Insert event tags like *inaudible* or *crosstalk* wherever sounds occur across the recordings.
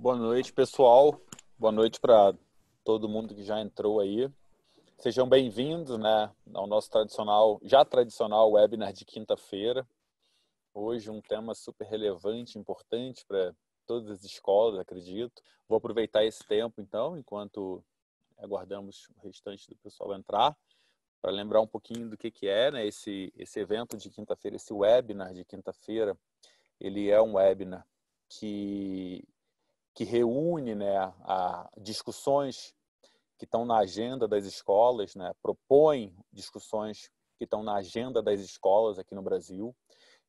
Boa noite, pessoal. Boa noite para todo mundo que já entrou aí. Sejam bem-vindos, né, ao nosso tradicional, já tradicional webinar de quinta-feira. Hoje um tema super relevante, importante para todas as escolas, acredito. Vou aproveitar esse tempo, então, enquanto aguardamos o restante do pessoal entrar, para lembrar um pouquinho do que, que é né, esse, esse evento de quinta-feira, esse webinar de quinta-feira. Ele é um webinar que que reúne né, a discussões que estão na agenda das escolas, né, propõe discussões que estão na agenda das escolas aqui no Brasil.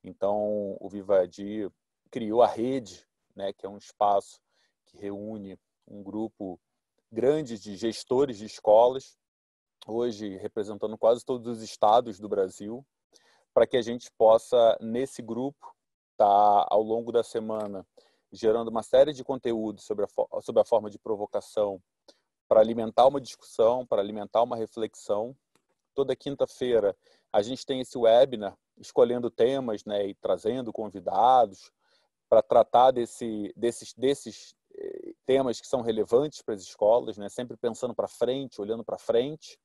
Então, o Vivadi criou a rede, né, que é um espaço que reúne um grupo grande de gestores de escolas, hoje representando quase todos os estados do Brasil, para que a gente possa, nesse grupo, tá, ao longo da semana gerando uma série de conteúdos sobre a, sobre a forma de provocação para alimentar uma discussão, para alimentar uma reflexão. Toda quinta-feira a gente tem esse webinar escolhendo temas né, e trazendo convidados para tratar desse, desses, desses eh, temas que são relevantes para as escolas, né, sempre pensando para frente, olhando para frente.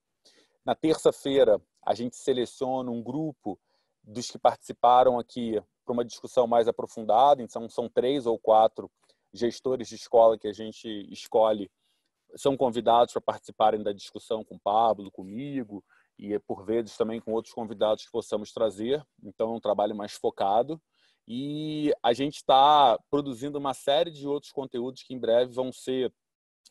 Na terça-feira, a gente seleciona um grupo dos que participaram aqui para uma discussão mais aprofundada. Então, são três ou quatro gestores de escola que a gente escolhe, são convidados para participarem da discussão com o Pablo, comigo, e por vezes também com outros convidados que possamos trazer. Então, é um trabalho mais focado. E a gente está produzindo uma série de outros conteúdos que em breve vão ser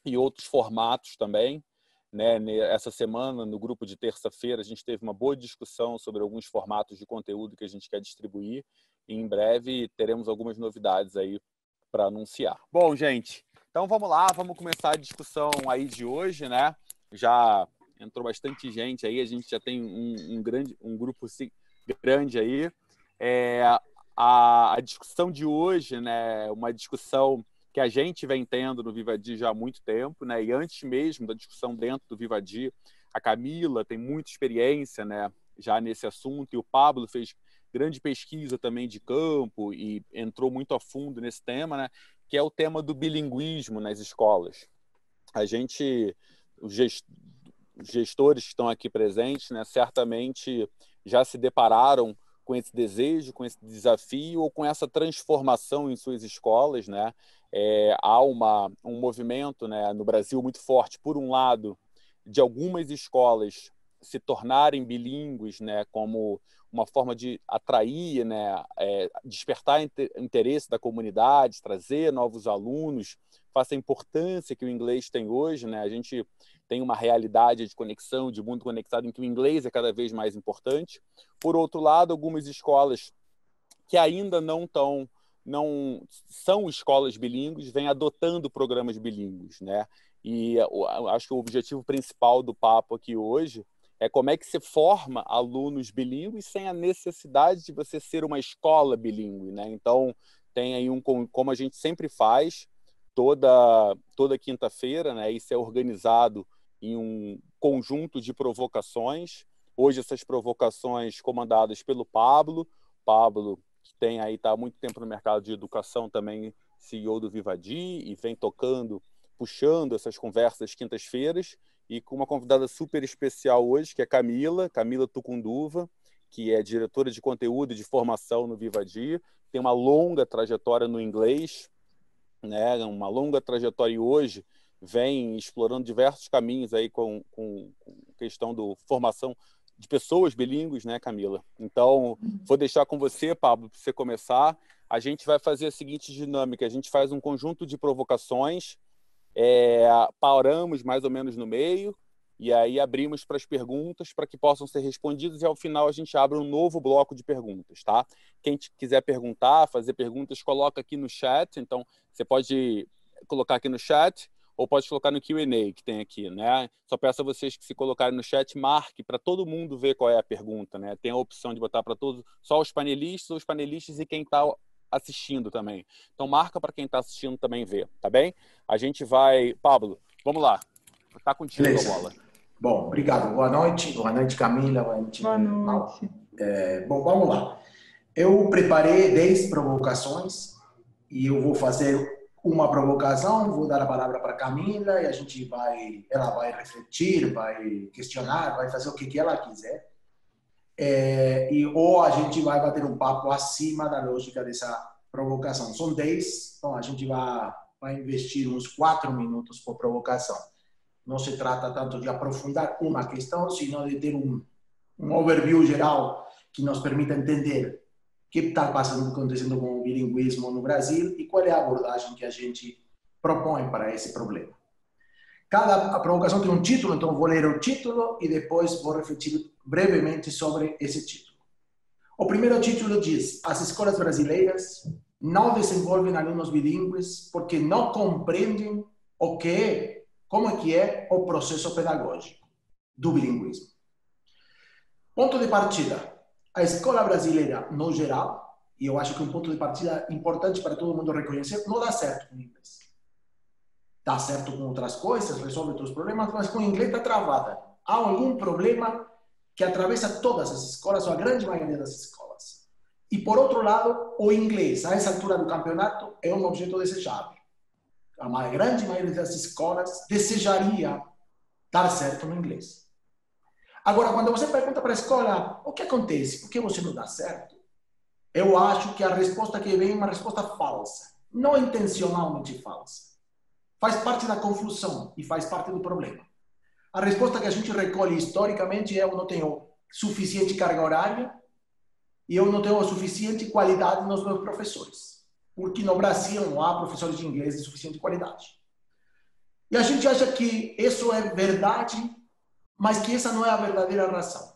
em outros formatos também. Né? Essa semana, no grupo de terça-feira, a gente teve uma boa discussão sobre alguns formatos de conteúdo que a gente quer distribuir. E em breve teremos algumas novidades aí para anunciar. Bom, gente, então vamos lá, vamos começar a discussão aí de hoje, né? Já entrou bastante gente aí, a gente já tem um, um grande, um grupo grande aí. É, a, a discussão de hoje, né? Uma discussão que a gente vem tendo no Vivadi já há muito tempo, né? E antes mesmo da discussão dentro do Vivadi, a Camila tem muita experiência, né? Já nesse assunto e o Pablo fez grande pesquisa também de campo e entrou muito a fundo nesse tema, né? Que é o tema do bilinguismo nas escolas. A gente, os gestores que estão aqui presentes, né? Certamente já se depararam com esse desejo, com esse desafio ou com essa transformação em suas escolas, né? É, há uma, um movimento né, no Brasil muito forte, por um lado, de algumas escolas se tornarem bilíngues, né, como uma forma de atrair, né, é, despertar interesse da comunidade, trazer novos alunos, faça a importância que o inglês tem hoje, né? A gente tem uma realidade de conexão, de mundo conectado, em que o inglês é cada vez mais importante. Por outro lado, algumas escolas que ainda não estão não são escolas bilíngues, vêm adotando programas bilíngues, né? E acho que o objetivo principal do papo aqui hoje é como é que se forma alunos bilíngues sem a necessidade de você ser uma escola bilíngue, né? Então tem aí um como a gente sempre faz toda toda quinta-feira, né? Isso é organizado em um conjunto de provocações. Hoje essas provocações comandadas pelo Pablo, Pablo tem aí tá há muito tempo no mercado de educação também, CEO do Vivadi e vem tocando, puxando essas conversas quintas-feiras e com uma convidada super especial hoje, que é Camila, Camila Tucunduva, que é diretora de conteúdo e de formação no Vivadi, tem uma longa trajetória no inglês, né, uma longa trajetória e hoje vem explorando diversos caminhos aí com, com questão do formação de pessoas bilíngues, né, Camila? Então, vou deixar com você, Pablo, para você começar. A gente vai fazer a seguinte dinâmica: a gente faz um conjunto de provocações, é, paramos mais ou menos no meio, e aí abrimos para as perguntas para que possam ser respondidas, e ao final a gente abre um novo bloco de perguntas, tá? Quem quiser perguntar, fazer perguntas, coloca aqui no chat. Então, você pode colocar aqui no chat ou pode colocar no Q&A que tem aqui, né? Só peço a vocês que se colocarem no chat, marque para todo mundo ver qual é a pergunta, né? Tem a opção de botar para todos, só os panelistas, os panelistas e quem está assistindo também. Então marca para quem está assistindo também ver, tá bem? A gente vai, Pablo, vamos lá. Tá contigo Beleza. a bola. Bom, obrigado. Boa noite. Boa noite, Camila. Boa noite. Boa noite. É, bom, vamos lá. Eu preparei 10 provocações e eu vou fazer uma provocação, vou dar a palavra para Camila e a gente vai, ela vai refletir, vai questionar, vai fazer o que, que ela quiser. É, e, ou a gente vai bater um papo acima da lógica dessa provocação. São 10, então a gente vai, vai investir uns 4 minutos por provocação. Não se trata tanto de aprofundar uma questão, sino de ter um, um overview geral que nos permita entender que está passando, acontecendo com o bilinguismo no Brasil e qual é a abordagem que a gente propõe para esse problema. Cada provocação tem um título, então vou ler o título e depois vou refletir brevemente sobre esse título. O primeiro título diz: As escolas brasileiras não desenvolvem alunos bilíngues porque não compreendem o que é, como é que é o processo pedagógico do bilinguismo. Ponto de partida. A escola brasileira, no geral, e eu acho que um ponto de partida importante para todo mundo reconhecer, não dá certo com o inglês. Dá certo com outras coisas, resolve outros problemas, mas com o inglês está travada. Há algum problema que atravessa todas as escolas, ou a grande maioria das escolas. E, por outro lado, o inglês, a essa altura do campeonato, é um objeto desejável. A grande maioria das escolas desejaria dar certo no inglês. Agora, quando você pergunta para a escola o que acontece, por que você não dá certo, eu acho que a resposta que vem é uma resposta falsa, não intencionalmente falsa. Faz parte da confusão e faz parte do problema. A resposta que a gente recolhe historicamente é eu não tenho suficiente carga horária e eu não tenho suficiente qualidade nos meus professores. Porque no Brasil não há professores de inglês de suficiente qualidade. E a gente acha que isso é verdade, mas que essa não é a verdadeira razão.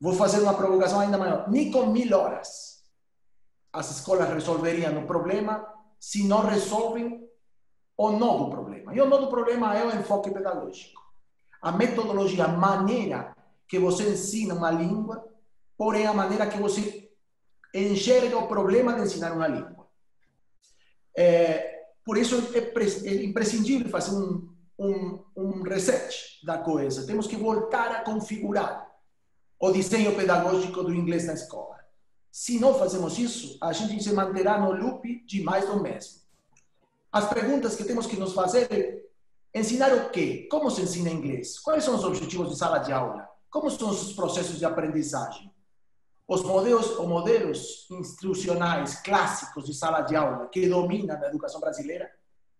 Vou fazer uma provocação ainda maior. Nem com mil horas as escolas resolveriam o problema se não resolvem o nó do problema. E o nó do problema é o enfoque pedagógico. A metodologia, a maneira que você ensina uma língua, porém a maneira que você enxerga o problema de ensinar uma língua. É, por isso é, é imprescindível fazer um, um, um reset da coisa. Temos que voltar a configurar o desenho pedagógico do inglês na escola. Se não fazemos isso, a gente se manterá no loop de mais do mesmo. As perguntas que temos que nos fazer é ensinar o quê? Como se ensina inglês? Quais são os objetivos de sala de aula? Como são os processos de aprendizagem? Os modelos, os modelos instrucionais clássicos de sala de aula que dominam a educação brasileira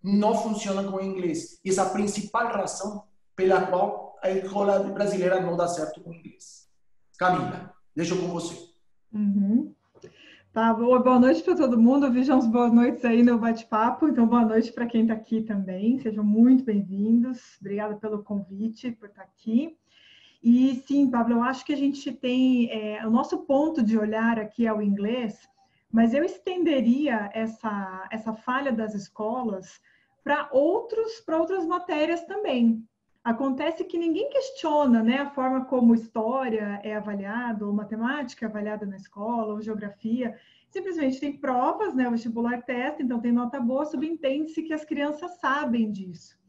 não funcionam com o inglês. E essa é a principal razão pela qual a escola brasileira não dá certo com o inglês. Camila, deixo com você. Uhum. Tá, boa, boa noite para todo mundo. Vejam boas noites aí no bate-papo. Então, boa noite para quem está aqui também. Sejam muito bem-vindos. Obrigada pelo convite, por estar tá aqui. E sim, Pablo, eu acho que a gente tem é, o nosso ponto de olhar aqui é o inglês, mas eu estenderia essa, essa falha das escolas para outros para outras matérias também. Acontece que ninguém questiona né, a forma como história é avaliada, ou matemática é avaliada na escola, ou geografia. Simplesmente tem provas, né, o vestibular testa, então tem nota boa, subentende-se que as crianças sabem disso.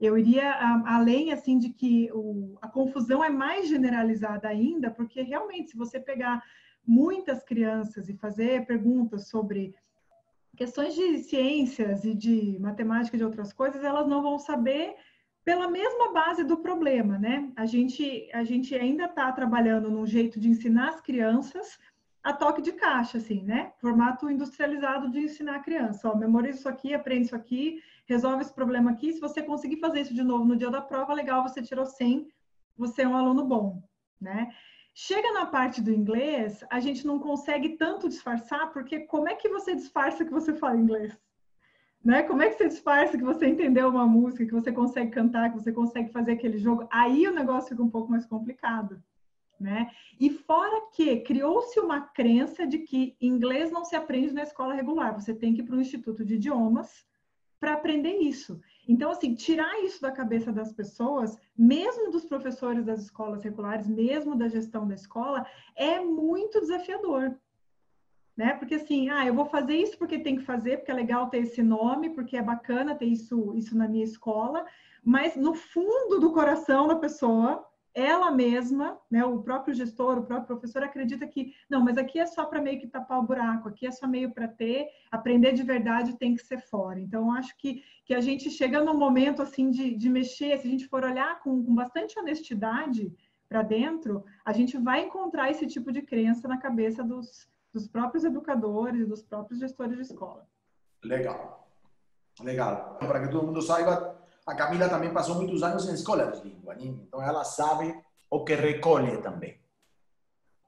Eu iria além assim de que o, a confusão é mais generalizada ainda, porque realmente, se você pegar muitas crianças e fazer perguntas sobre questões de ciências e de matemática e de outras coisas, elas não vão saber pela mesma base do problema, né? A gente, a gente ainda está trabalhando num jeito de ensinar as crianças a toque de caixa, assim, né? Formato industrializado de ensinar a criança. Ó, memoriza isso aqui, aprende isso aqui, resolve esse problema aqui. Se você conseguir fazer isso de novo no dia da prova, legal, você tirou 100, você é um aluno bom, né? Chega na parte do inglês, a gente não consegue tanto disfarçar, porque como é que você disfarça que você fala inglês? Né? Como é que você disfarça que você entendeu uma música, que você consegue cantar, que você consegue fazer aquele jogo? Aí o negócio fica um pouco mais complicado. Né? E fora que criou-se uma crença de que inglês não se aprende na escola regular, você tem que ir para o Instituto de Idiomas para aprender isso. Então, assim, tirar isso da cabeça das pessoas, mesmo dos professores das escolas regulares, mesmo da gestão da escola, é muito desafiador né? Porque assim, ah, eu vou fazer isso porque tem que fazer, porque é legal ter esse nome, porque é bacana ter isso, isso na minha escola, mas no fundo do coração da pessoa, ela mesma, né, o próprio gestor, o próprio professor acredita que não, mas aqui é só para meio que tapar o buraco, aqui é só meio para ter, aprender de verdade tem que ser fora. Então, acho que, que a gente chega num momento assim de, de mexer, se a gente for olhar com, com bastante honestidade para dentro, a gente vai encontrar esse tipo de crença na cabeça dos, dos próprios educadores, dos próprios gestores de escola. Legal. Legal. Para que todo mundo saiba, a Camila também passou muitos anos em escola de língua, né? então ela sabe o que recolhe também.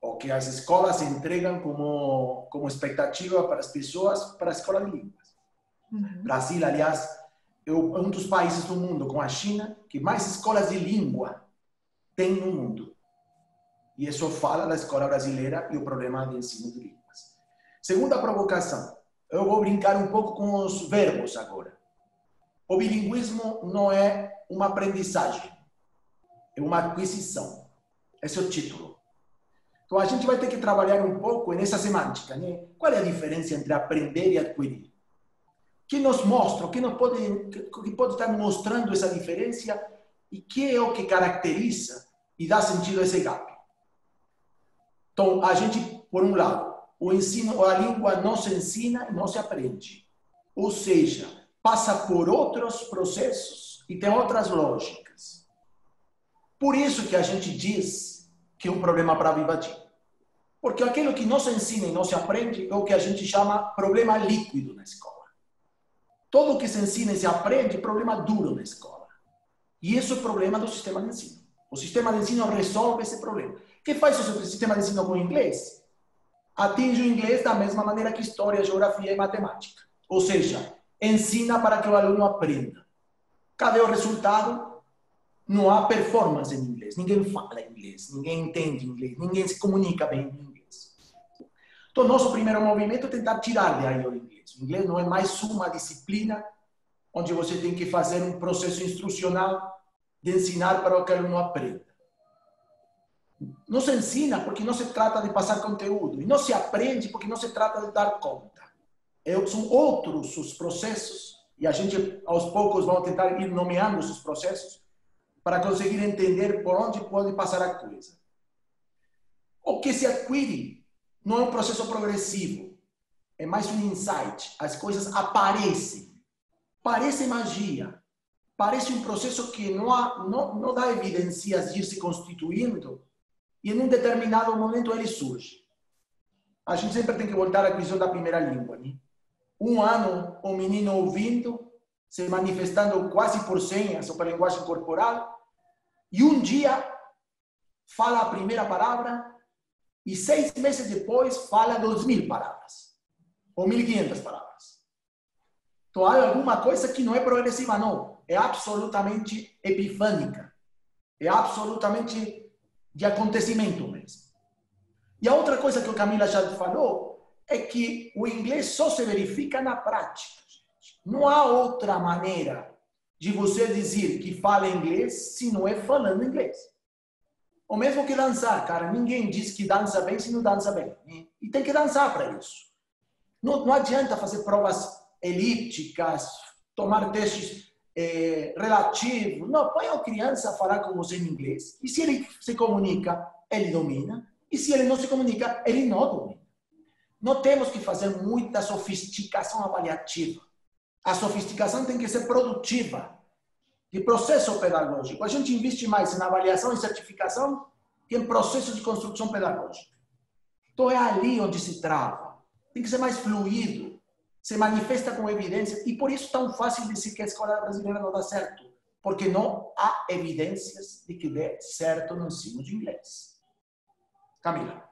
O que as escolas entregam como, como expectativa para as pessoas para a escola de línguas. Uhum. Brasil, aliás, é um dos países do mundo, com a China, que mais escolas de língua tem no mundo. E isso fala da escola brasileira e o problema de ensino de línguas. Segunda provocação. Eu vou brincar um pouco com os verbos agora. O bilinguismo não é uma aprendizagem, é uma aquisição. Esse é o título. Então a gente vai ter que trabalhar um pouco nessa semântica, né? Qual é a diferença entre aprender e adquirir? Que nos mostra, que nos pode, que pode estar mostrando essa diferença e que é o que caracteriza e dá sentido a esse gap. Então a gente, por um lado, o ensino, a língua não se ensina e não se aprende. Ou seja, passa por outros processos e tem outras lógicas. Por isso que a gente diz que é um problema para a Vivadim. Porque aquilo que não se ensina e não se aprende é o que a gente chama problema líquido na escola. Tudo que se ensina e se aprende é problema duro na escola. E isso é o problema do sistema de ensino. O sistema de ensino resolve esse problema. O que faz o sistema de ensino com o inglês? Atinge o inglês da mesma maneira que história, geografia e matemática. Ou seja, ensina para que o aluno aprenda. Cadê o resultado? Não há performance em inglês. Ninguém fala inglês, ninguém entende inglês, ninguém se comunica bem em inglês. Então, nosso primeiro movimento é tentar tirar de aí o inglês. O inglês não é mais uma disciplina onde você tem que fazer um processo instrucional de ensinar para que o aluno aprenda. Não se ensina porque não se trata de passar conteúdo. E não se aprende porque não se trata de dar conta são outros os processos, e a gente aos poucos vamos tentar ir nomeando esses processos para conseguir entender por onde pode passar a coisa. O que se adquire não é um processo progressivo, é mais um insight. As coisas aparecem. Parece magia. Parece um processo que não, há, não, não dá evidências de ir se constituindo e em um determinado momento ele surge. A gente sempre tem que voltar à questão da primeira língua. Né? Um ano o menino ouvindo, se manifestando quase por senha, só pela linguagem corporal, e um dia fala a primeira palavra e seis meses depois fala dois mil palavras, ou mil quinhentas palavras. Então há alguma coisa que não é progressiva, não. É absolutamente epifânica. É absolutamente de acontecimento mesmo. E a outra coisa que o Camila já falou é que o inglês só se verifica na prática. Não há outra maneira de você dizer que fala inglês se não é falando inglês. O mesmo que dançar, cara. Ninguém diz que dança bem se não dança bem. E tem que dançar para isso. Não, não adianta fazer provas elípticas, tomar testes é, relativos. Não, põe a criança a falar com você em inglês. E se ele se comunica, ele domina. E se ele não se comunica, ele não domina. Não temos que fazer muita sofisticação avaliativa. A sofisticação tem que ser produtiva, de processo pedagógico. A gente investe mais em avaliação e certificação que em processo de construção pedagógica. Então é ali onde se trava. Tem que ser mais fluido, se manifesta com evidências. E por isso tão fácil dizer que a escola brasileira não dá certo. Porque não há evidências de que dê certo no ensino de inglês. Camila.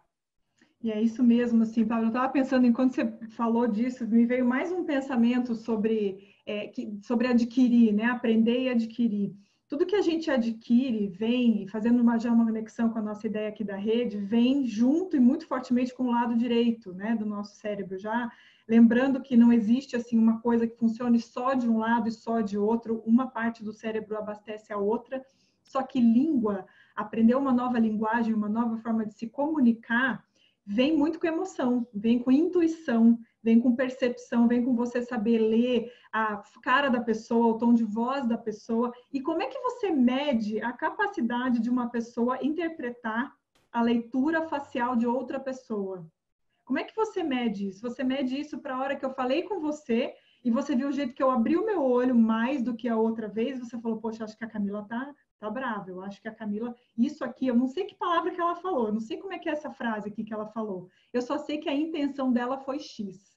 E é isso mesmo, assim, Paulo. Eu estava pensando, enquanto você falou disso, me veio mais um pensamento sobre, é, que, sobre adquirir, né? Aprender e adquirir. Tudo que a gente adquire vem, fazendo uma, já uma conexão com a nossa ideia aqui da rede, vem junto e muito fortemente com o lado direito, né, do nosso cérebro. Já lembrando que não existe assim uma coisa que funcione só de um lado e só de outro. Uma parte do cérebro abastece a outra. Só que língua, aprender uma nova linguagem, uma nova forma de se comunicar vem muito com emoção, vem com intuição, vem com percepção, vem com você saber ler a cara da pessoa, o tom de voz da pessoa. E como é que você mede a capacidade de uma pessoa interpretar a leitura facial de outra pessoa? Como é que você mede isso? Você mede isso para a hora que eu falei com você e você viu o jeito que eu abri o meu olho mais do que a outra vez, você falou, poxa, acho que a Camila tá, tá brava. Eu acho que a Camila, isso aqui, eu não sei que palavra que ela falou, eu não sei como é que é essa frase aqui que ela falou. Eu só sei que a intenção dela foi X.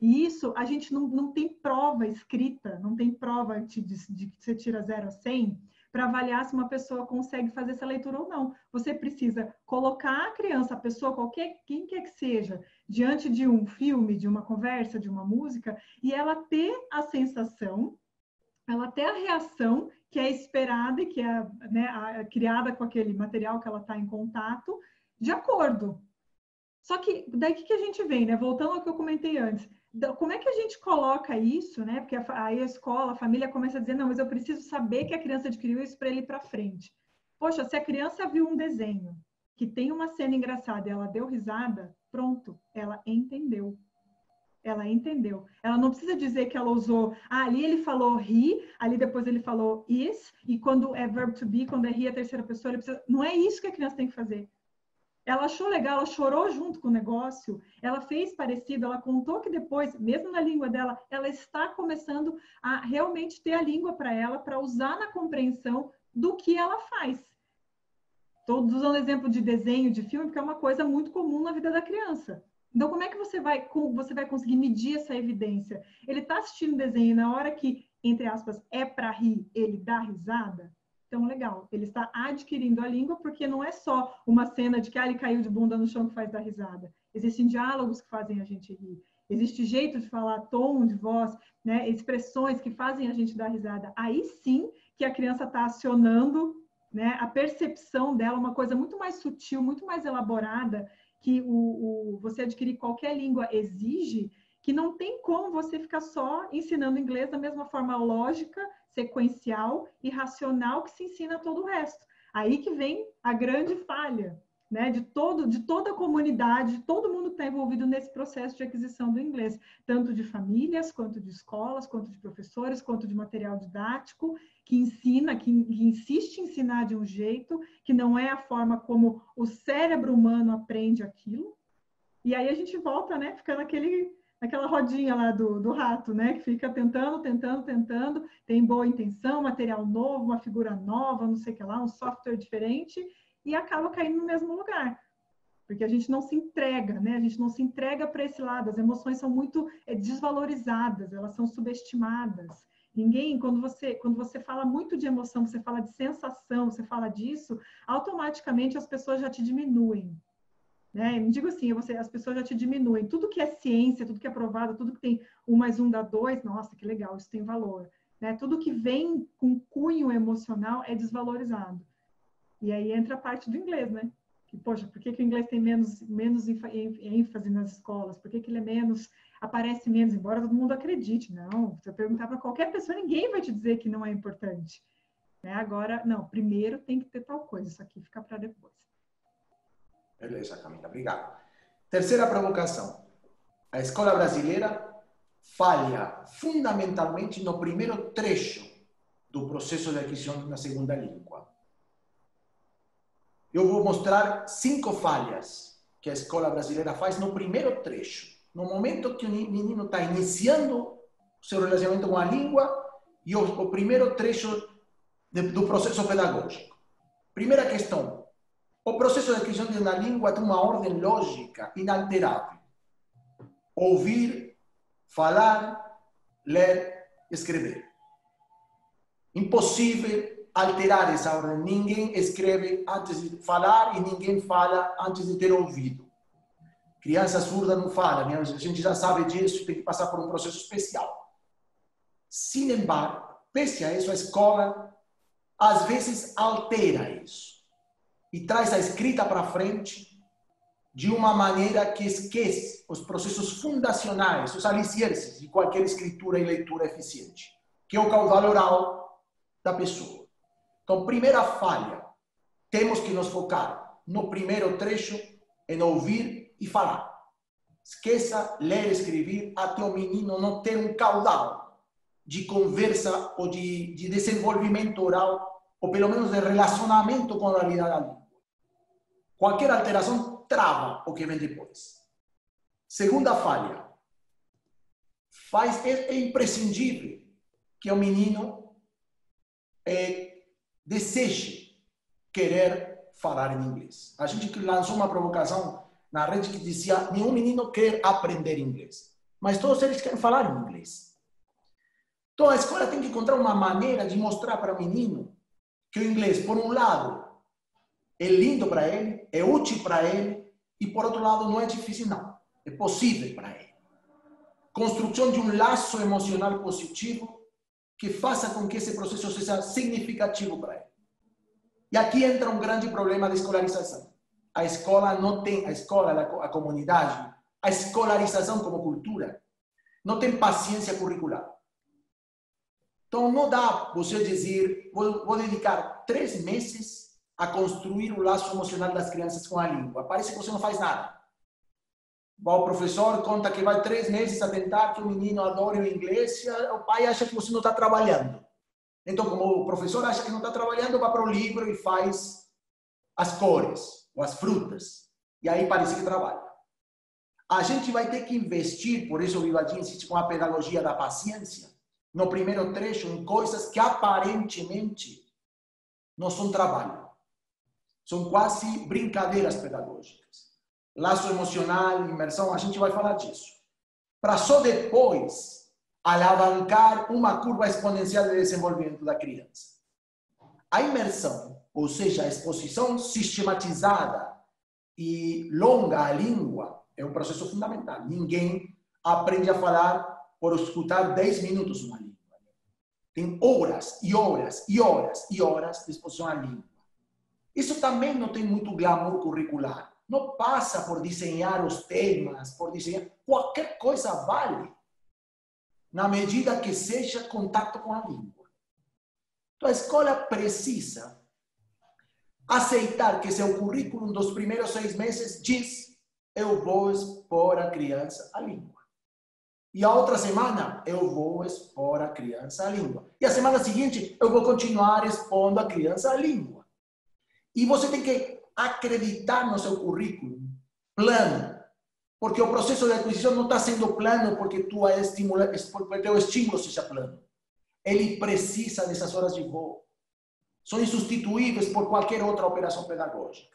E isso a gente não, não tem prova escrita, não tem prova de, de, que você tira 0 a 100 para avaliar se uma pessoa consegue fazer essa leitura ou não. Você precisa colocar a criança, a pessoa, qualquer quem quer que seja, diante de um filme, de uma conversa, de uma música, e ela ter a sensação, ela ter a reação que é esperada e que é né, a, criada com aquele material que ela está em contato, de acordo. Só que daí que, que a gente vem, né? Voltando ao que eu comentei antes, como é que a gente coloca isso, né? Porque aí a escola, a família começa a dizer, não, mas eu preciso saber que a criança adquiriu isso para ele para frente. Poxa, se a criança viu um desenho que tem uma cena engraçada e ela deu risada, pronto, ela entendeu. Ela entendeu. Ela não precisa dizer que ela usou, ah, ali ele falou he, ali depois ele falou is, e quando é verb to be, quando é he a terceira pessoa, ele precisa... não é isso que a criança tem que fazer. Ela achou legal, ela chorou junto com o negócio, ela fez parecido, ela contou que depois, mesmo na língua dela, ela está começando a realmente ter a língua para ela, para usar na compreensão do que ela faz. Estou usando exemplo de desenho, de filme, porque é uma coisa muito comum na vida da criança. Então, como é que você vai, você vai conseguir medir essa evidência? Ele está assistindo desenho e na hora que, entre aspas, é para rir, ele dá risada? Então, legal. Ele está adquirindo a língua porque não é só uma cena de que ah, ele caiu de bunda no chão que faz dar risada. Existem diálogos que fazem a gente rir. Existe jeito de falar, tom de voz, né, expressões que fazem a gente dar risada. Aí sim que a criança está acionando né, a percepção dela, uma coisa muito mais sutil, muito mais elaborada, que o, o, você adquirir qualquer língua exige, que não tem como você ficar só ensinando inglês da mesma forma lógica sequencial e racional que se ensina todo o resto. Aí que vem a grande falha, né, de todo, de toda a comunidade, de todo mundo que está envolvido nesse processo de aquisição do inglês, tanto de famílias, quanto de escolas, quanto de professores, quanto de material didático, que ensina, que, que insiste em ensinar de um jeito que não é a forma como o cérebro humano aprende aquilo. E aí a gente volta, né, ficando aquele aquela rodinha lá do, do rato, né? Que fica tentando, tentando, tentando, tem boa intenção, material novo, uma figura nova, não sei o que lá, um software diferente, e acaba caindo no mesmo lugar. Porque a gente não se entrega, né? A gente não se entrega para esse lado. As emoções são muito é, desvalorizadas, elas são subestimadas. Ninguém, quando você, quando você fala muito de emoção, você fala de sensação, você fala disso, automaticamente as pessoas já te diminuem. Né? Não digo assim, você, as pessoas já te diminuem. Tudo que é ciência, tudo que é provado, tudo que tem um mais um dá dois, nossa, que legal, isso tem valor. Né? Tudo que vem com cunho emocional é desvalorizado. E aí entra a parte do inglês, né? Que, poxa, por que, que o inglês tem menos, menos ênfase nas escolas? Por que, que ele é menos, aparece menos, embora todo mundo acredite? Não, se eu perguntar para qualquer pessoa, ninguém vai te dizer que não é importante. Né? Agora, não, primeiro tem que ter tal coisa, isso aqui fica para depois. Beleza, Camila, obrigado. Terceira provocação. A escola brasileira falha fundamentalmente no primeiro trecho do processo de aquisição de uma segunda língua. Eu vou mostrar cinco falhas que a escola brasileira faz no primeiro trecho. No momento que o menino está iniciando seu relacionamento com a língua e o, o primeiro trecho de, do processo pedagógico. Primeira questão, o processo de aquisição de uma língua tem uma ordem lógica inalterável. Ouvir, falar, ler, escrever. Impossível alterar essa ordem. Ninguém escreve antes de falar e ninguém fala antes de ter ouvido. Criança surda não fala, a gente já sabe disso, tem que passar por um processo especial. Sin embargo, pese a isso, a escola às vezes altera isso e traz a escrita para frente de uma maneira que esquece os processos fundacionais, os alicerces de qualquer escritura e leitura eficiente, que é o caudal oral da pessoa. Então, primeira falha, temos que nos focar no primeiro trecho em ouvir e falar. Esqueça ler e escrever até o menino não ter um caudal de conversa ou de, de desenvolvimento oral, ou pelo menos de relacionamento com a realidade da língua. Qualquer alteração trava o que vem depois. Segunda falha. Faz, é, é imprescindível que o menino é, deseje querer falar em inglês. A gente lançou uma provocação na rede que dizia: nenhum menino quer aprender inglês, mas todos eles querem falar em inglês. Então a escola tem que encontrar uma maneira de mostrar para o menino que o inglês, por um lado, é lindo para ele, é útil para ele, e por outro lado, não é difícil, não. É possível para ele. Construção de um laço emocional positivo que faça com que esse processo seja significativo para ele. E aqui entra um grande problema de escolarização. A escola não tem, a escola, a comunidade, a escolarização como cultura, não tem paciência curricular. Então, não dá você dizer, vou, vou dedicar três meses a construir o laço emocional das crianças com a língua. Parece que você não faz nada. O professor conta que vai três meses a tentar que o menino adore o inglês e o pai acha que você não está trabalhando. Então, como o professor acha que não está trabalhando, vai para o livro e faz as cores ou as frutas. E aí parece que trabalha. A gente vai ter que investir, por isso o Vivadinho insiste com a pedagogia da paciência, no primeiro trecho, em coisas que aparentemente não são trabalho. São quase brincadeiras pedagógicas laço emocional, imersão, a gente vai falar disso. Para só depois alavancar uma curva exponencial de desenvolvimento da criança. A imersão, ou seja, a exposição sistematizada e longa à língua, é um processo fundamental. Ninguém aprende a falar por escutar 10 minutos uma língua. Tem horas e horas e horas e horas de exposição à língua. Isso também não tem muito glamour curricular não passa por desenhar os temas, por desenhar. Qualquer coisa vale, na medida que seja contato com a língua. Então a escola precisa aceitar que seu currículo dos primeiros seis meses diz: eu vou expor a criança a língua. E a outra semana eu vou expor a criança a língua. E a semana seguinte eu vou continuar expondo a criança a língua. E você tem que acreditar no seu currículo plano. Porque o processo de aquisição não está sendo plano porque tua estimula, porque teu estímulo seja plano. Ele precisa dessas horas de voo. São insubstituíveis por qualquer outra operação pedagógica.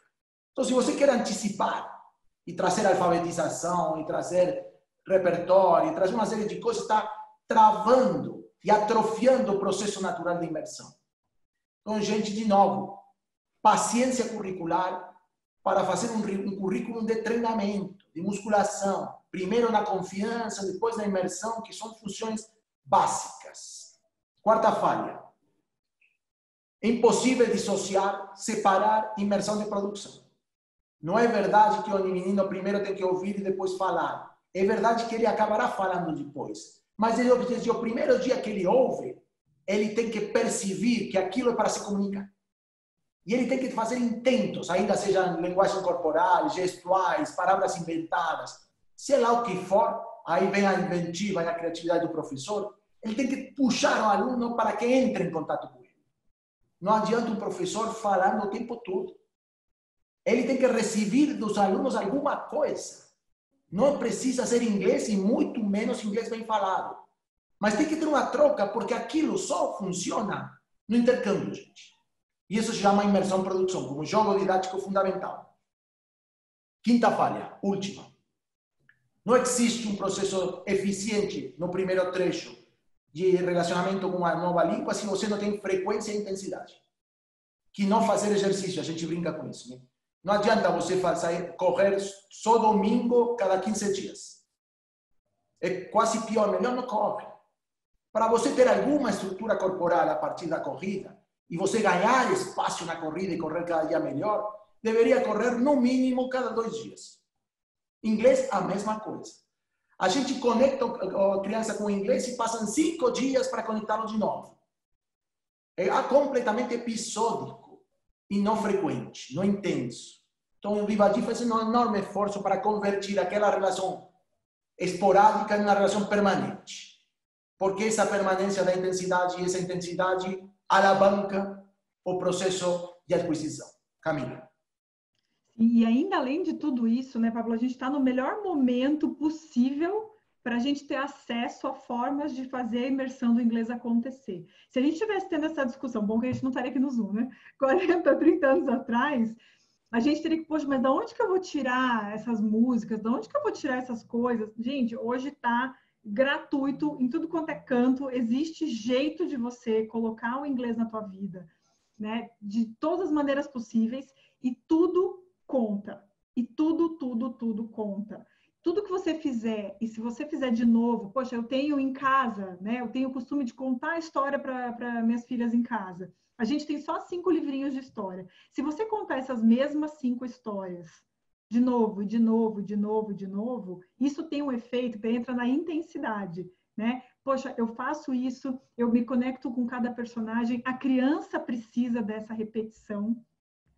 Então, se você quer antecipar e trazer alfabetização, e trazer repertório, e trazer uma série de coisas, está travando e atrofiando o processo natural de imersão. Então, gente, de novo, paciência curricular para fazer um, um currículo de treinamento, de musculação, primeiro na confiança, depois na imersão, que são funções básicas. Quarta falha. É impossível dissociar, separar imersão de produção. Não é verdade que o menino primeiro tem que ouvir e depois falar. É verdade que ele acabará falando depois. Mas ele, desde o primeiro dia que ele ouve, ele tem que perceber que aquilo é para se comunicar. E ele tem que fazer intentos, ainda sejam linguagem corporal, gestuais, palavras inventadas, sei lá o que for, aí vem a inventiva e a criatividade do professor. Ele tem que puxar o aluno para que entre em contato com ele. Não adianta um professor falando o tempo todo. Ele tem que receber dos alunos alguma coisa. Não precisa ser inglês e muito menos inglês bem falado. Mas tem que ter uma troca, porque aquilo só funciona no intercâmbio, gente. E isso se chama imersão produção, como jogo didático fundamental. Quinta falha, última. Não existe um processo eficiente no primeiro trecho de relacionamento com uma nova língua se você não tem frequência e intensidade. Que não fazer exercício, a gente brinca com isso. Né? Não adianta você fazer, correr só domingo cada 15 dias. É quase pior, melhor não corre. Para você ter alguma estrutura corporal a partir da corrida, e você ganhar espaço na corrida e correr cada dia melhor, deveria correr no mínimo cada dois dias. Inglês, a mesma coisa. A gente conecta a criança com o inglês e passam cinco dias para conectá-lo de novo. É completamente episódico e não frequente, não intenso. Então, o Vivaldi faz um enorme esforço para convertir aquela relação esporádica em uma relação permanente. Porque essa permanência da intensidade e essa intensidade alavanca o processo de aquisição. Camila. E ainda além de tudo isso, né, Pablo, a gente está no melhor momento possível para a gente ter acesso a formas de fazer a imersão do inglês acontecer. Se a gente tivesse tendo essa discussão, bom que a gente não estaria aqui no Zoom, né? *laughs* 40, 30 anos atrás, a gente teria que, poxa, mas da onde que eu vou tirar essas músicas? Da onde que eu vou tirar essas coisas? Gente, hoje está gratuito em tudo quanto é canto, existe jeito de você colocar o inglês na tua vida, né? De todas as maneiras possíveis e tudo conta. E tudo, tudo, tudo conta tudo que você fizer, e se você fizer de novo, poxa, eu tenho em casa, né? Eu tenho o costume de contar a história para minhas filhas em casa. A gente tem só cinco livrinhos de história. Se você contar essas mesmas cinco histórias, de novo, de novo, de novo, de novo, isso tem um efeito que entra na intensidade, né? Poxa, eu faço isso, eu me conecto com cada personagem, a criança precisa dessa repetição,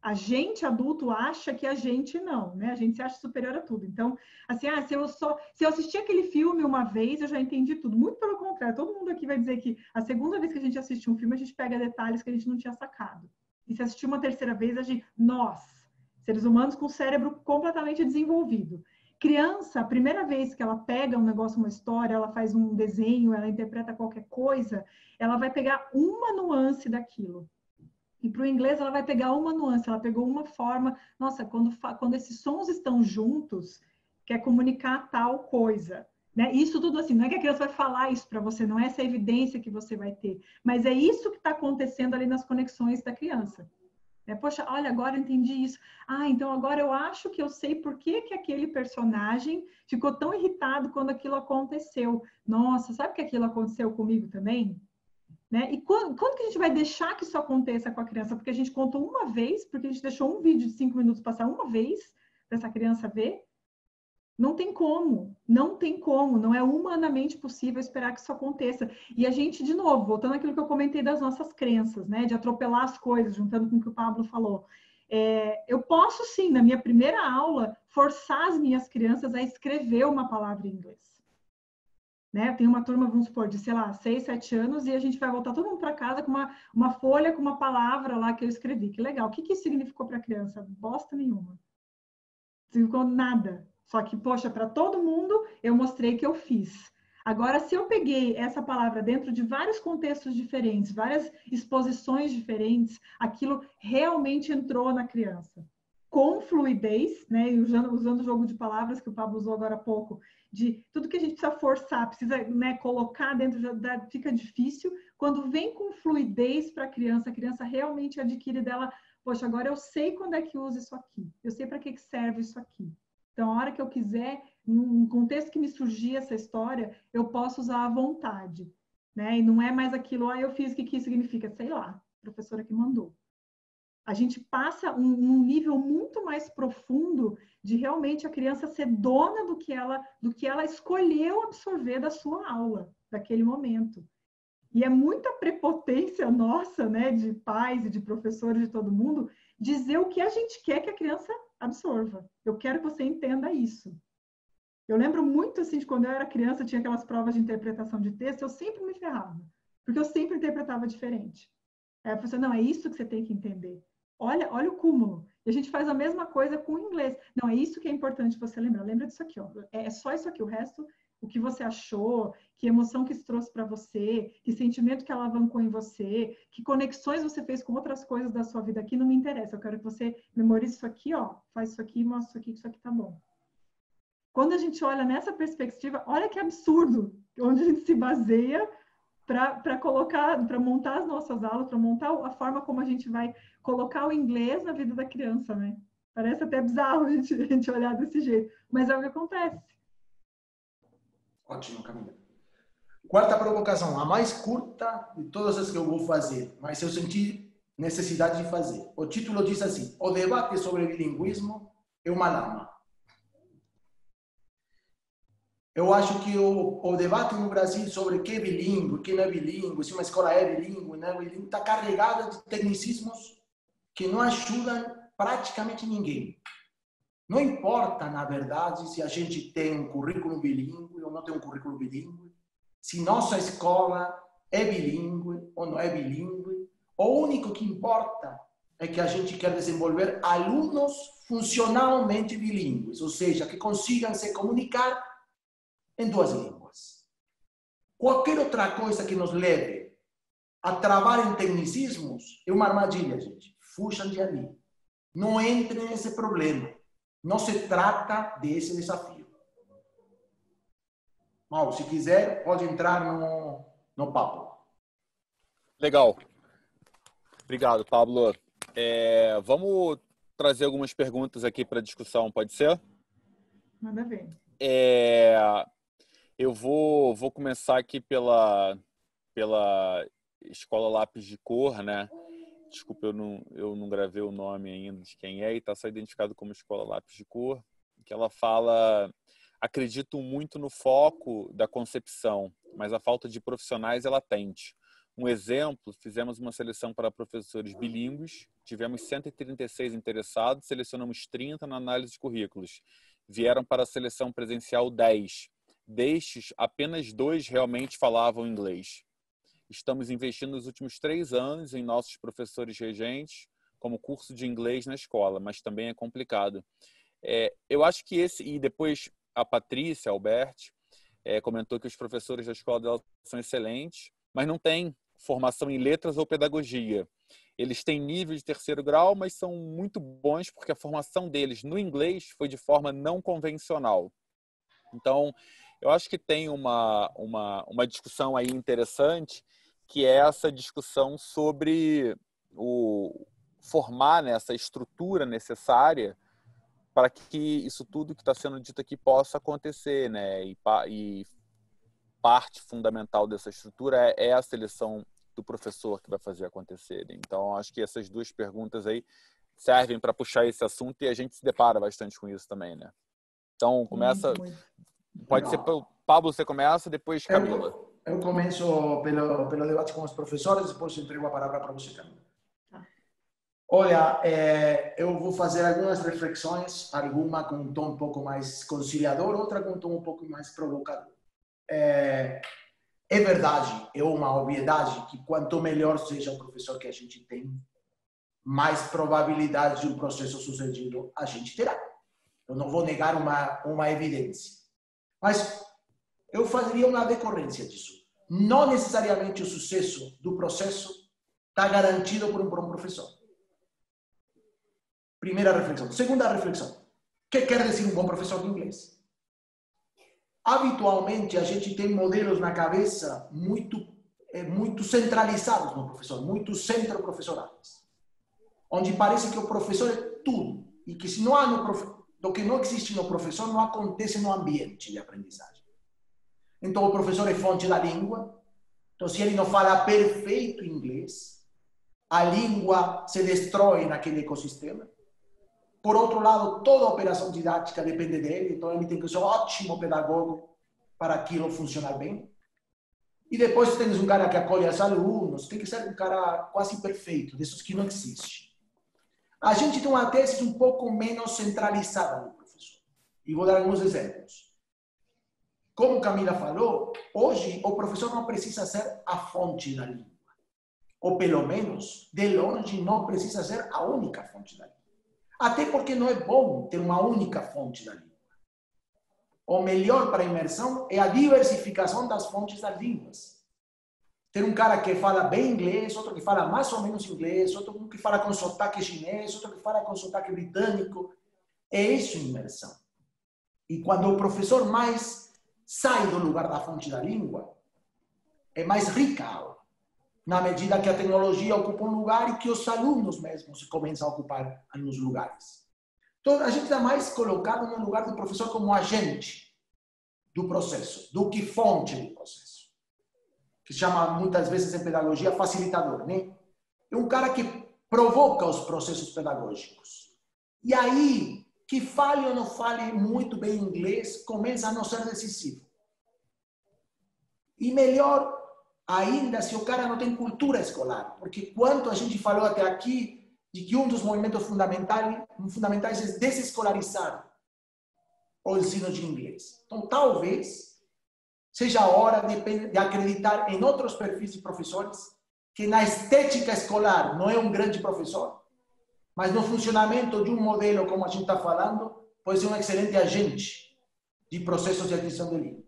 a gente adulto acha que a gente não, né? A gente se acha superior a tudo. Então, assim, ah, se eu só se eu assistir aquele filme uma vez, eu já entendi tudo. Muito pelo contrário, todo mundo aqui vai dizer que a segunda vez que a gente assiste um filme, a gente pega detalhes que a gente não tinha sacado. E se assistir uma terceira vez, a gente, nós, seres humanos com o cérebro completamente desenvolvido. Criança, a primeira vez que ela pega um negócio, uma história, ela faz um desenho, ela interpreta qualquer coisa, ela vai pegar uma nuance daquilo. E para o inglês ela vai pegar uma nuance, ela pegou uma forma. Nossa, quando, quando esses sons estão juntos, quer comunicar tal coisa. Né? Isso tudo assim, não é que a criança vai falar isso para você, não é essa evidência que você vai ter, mas é isso que está acontecendo ali nas conexões da criança. É, Poxa, olha, agora eu entendi isso. Ah, então agora eu acho que eu sei por que, que aquele personagem ficou tão irritado quando aquilo aconteceu. Nossa, sabe que aquilo aconteceu comigo também? Né? E quando, quando, que a gente vai deixar que isso aconteça com a criança? Porque a gente contou uma vez, porque a gente deixou um vídeo de cinco minutos passar uma vez para essa criança ver. Não tem como, não tem como, não é humanamente possível esperar que isso aconteça. E a gente, de novo, voltando àquilo que eu comentei das nossas crenças, né, de atropelar as coisas, juntando com o que o Pablo falou. É, eu posso sim, na minha primeira aula, forçar as minhas crianças a escrever uma palavra em inglês né? Tem uma turma, vamos supor, de, sei lá, seis, sete anos, e a gente vai voltar todo mundo para casa com uma, uma folha, com uma palavra lá que eu escrevi. Que legal. O que, que significou para a criança? Bosta nenhuma. Significou nada. Só que, poxa, para todo mundo eu mostrei que eu fiz. Agora, se eu peguei essa palavra dentro de vários contextos diferentes, várias exposições diferentes, aquilo realmente entrou na criança. Com fluidez, né? Usando, usando o jogo de palavras que o Pablo usou agora há pouco, de tudo que a gente precisa forçar, precisa né, colocar dentro, da, fica difícil. Quando vem com fluidez para a criança, a criança realmente adquire dela, poxa, agora eu sei quando é que usa isso aqui, eu sei para que, que serve isso aqui. Então, a hora que eu quiser, num contexto que me surgir essa história, eu posso usar à vontade. Né? E não é mais aquilo, ah, eu fiz, o que, que significa? Sei lá, professora que mandou a gente passa um, um, nível muito mais profundo de realmente a criança ser dona do que ela do que ela escolheu absorver da sua aula daquele momento e é muita prepotência nossa né de pais e de professores de todo mundo dizer o que a gente quer que a criança absorva eu quero que você entenda isso eu lembro muito assim de quando eu era criança tinha aquelas provas de interpretação de texto eu sempre me ferrava porque eu sempre interpretava diferente Aí a professora, não, é isso que você tem que entender. Olha, olha o cúmulo. E a gente faz a mesma coisa com o inglês. Não, é isso que é importante você lembrar. Lembra disso aqui, ó. É, é só isso aqui. O resto, o que você achou, que emoção que isso trouxe para você, que sentimento que alavancou em você, que conexões você fez com outras coisas da sua vida aqui, não me interessa. Eu quero que você memorize isso aqui, ó. Faz isso aqui, mostra isso aqui, que isso aqui tá bom. Quando a gente olha nessa perspectiva, olha que absurdo onde a gente se baseia para colocar, para montar as nossas aulas, para montar a forma como a gente vai colocar o inglês na vida da criança, né? Parece até bizarro a gente, *laughs* a gente olhar desse jeito, mas é o que acontece. Ótimo, Camila. Quarta provocação, a mais curta de todas as que eu vou fazer, mas eu senti necessidade de fazer. O título diz assim: O debate sobre bilinguismo é uma lama. Eu acho que o, o debate no Brasil sobre que é bilíngue, que não é bilíngue, se uma escola é bilíngue, não é bilíngue, está carregada de tecnicismos que não ajudam praticamente ninguém. Não importa, na verdade, se a gente tem um currículo bilíngue não tem um currículo bilíngue, se nossa escola é bilíngue ou não é bilíngue. O único que importa é que a gente quer desenvolver alunos funcionalmente bilíngues, ou seja, que consigam se comunicar em duas línguas. Qualquer outra coisa que nos leve a travar em tecnicismos é uma armadilha, gente. Fujam de ali. Não entrem nesse problema. Não se trata desse desafio. Mal, se quiser, pode entrar no, no papo. Legal. Obrigado, Pablo. É, vamos trazer algumas perguntas aqui para discussão, pode ser? Manda ver. É, eu vou, vou começar aqui pela, pela Escola Lápis de Cor, né? Desculpa, eu não, eu não gravei o nome ainda de quem é, e está só identificado como Escola Lápis de Cor, que ela fala acredito muito no foco da concepção, mas a falta de profissionais é latente. Um exemplo, fizemos uma seleção para professores bilíngues, tivemos 136 interessados, selecionamos 30 na análise de currículos. Vieram para a seleção presencial 10. Destes, apenas dois realmente falavam inglês. Estamos investindo nos últimos três anos em nossos professores regentes, como curso de inglês na escola, mas também é complicado. É, eu acho que esse, e depois a Patrícia Albert é, comentou que os professores da escola dela são excelentes, mas não têm formação em letras ou pedagogia. Eles têm nível de terceiro grau, mas são muito bons porque a formação deles no inglês foi de forma não convencional. Então, eu acho que tem uma, uma, uma discussão aí interessante, que é essa discussão sobre o formar né, essa estrutura necessária para que isso tudo que está sendo dito aqui possa acontecer, né? E, e, parte fundamental dessa estrutura é, é, a seleção do professor que vai fazer acontecer. Então, acho que essas duas perguntas aí servem para puxar esse assunto e a gente se depara bastante com isso também, né? Então, começa. Pode ser pelo Pablo, você começa, depois Camila. Eu, eu começo pelo, pelo debate com os professores, depois eu entrego a palavra para você, Camila. Olha, é, eu vou fazer algumas reflexões, alguma com um tom um pouco mais conciliador, outra com um tom um pouco mais provocador. É, é verdade, é uma obviedade que quanto melhor seja o professor que a gente tem, mais probabilidade de um processo sucedido a gente terá. Eu não vou negar uma, uma evidência. Mas eu faria uma decorrência disso. Não necessariamente o sucesso do processo está garantido por um bom professor. Primeira reflexão. Segunda reflexão. O que quer dizer um bom professor de inglês? Habitualmente, a gente tem modelos na cabeça muito, é, muito centralizados no professor, muito centro-professorais. Onde parece que o professor é tudo. E que se não há no do que não existe no professor, não acontece no ambiente de aprendizagem. Então, o professor é fonte da língua. Então, se ele não fala perfeito inglês, a língua se destrói naquele ecossistema. Por outro lado, toda a operação didática depende dele, então ele tem que ser um ótimo pedagogo para aquilo funcionar bem. E depois tens um cara que acolhe os alunos, tem que ser um cara quase perfeito, desses que não existe. A gente tem uma tese um pouco menos centralizada no professor. E vou dar alguns exemplos. Como Camila falou, hoje o professor não precisa ser a fonte da língua. Ou pelo menos, de longe, não precisa ser a única fonte da língua. Até porque não é bom ter uma única fonte da língua. O melhor para a imersão é a diversificação das fontes das línguas. Ter um cara que fala bem inglês, outro que fala mais ou menos inglês, outro que fala com sotaque chinês, outro que fala com sotaque britânico. É isso imersão. E quando o professor mais sai do lugar da fonte da língua, é mais rica a aula na medida que a tecnologia ocupa um lugar e que os alunos mesmos começam a ocupar alguns lugares. Então, a gente está mais colocado no lugar do professor como agente do processo, do que fonte do processo. Que se chama muitas vezes em pedagogia facilitador, né? É um cara que provoca os processos pedagógicos. E aí, que fale ou não fale muito bem inglês, começa a não ser decisivo. E melhor ainda se o cara não tem cultura escolar. Porque quanto a gente falou até aqui de que um dos movimentos fundamentais, fundamentais é desescolarizar o ensino de inglês. Então, talvez seja a hora de, de acreditar em outros perfis de professores que na estética escolar não é um grande professor, mas no funcionamento de um modelo como a gente está falando, pode ser um excelente agente de processos de aquisição de língua.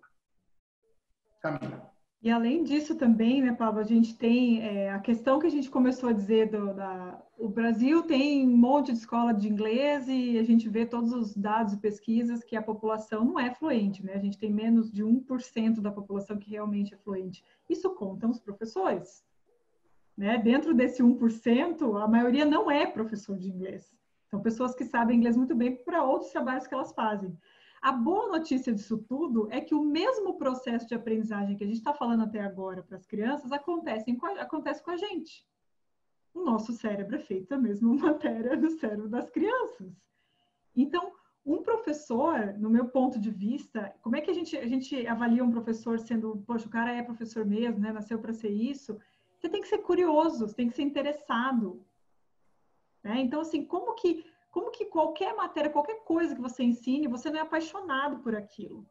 Camila. E além disso também, né, Pablo, a gente tem é, a questão que a gente começou a dizer do, da, o Brasil tem um monte de escola de inglês e a gente vê todos os dados e pesquisas que a população não é fluente, né? A gente tem menos de 1% da população que realmente é fluente. Isso contam os professores. Né? Dentro desse 1%, a maioria não é professor de inglês. São pessoas que sabem inglês muito bem para outros trabalhos que elas fazem. A boa notícia disso tudo é que o mesmo processo de aprendizagem que a gente está falando até agora para as crianças acontece com, a, acontece com a gente. O nosso cérebro é feito da mesma *laughs* matéria do cérebro das crianças. Então, um professor, no meu ponto de vista, como é que a gente, a gente avalia um professor sendo, poxa, o cara é professor mesmo, né? Nasceu para ser isso. Você tem que ser curioso, você tem que ser interessado. Né? Então, assim, como que como que qualquer matéria, qualquer coisa que você ensine, você não é apaixonado por aquilo?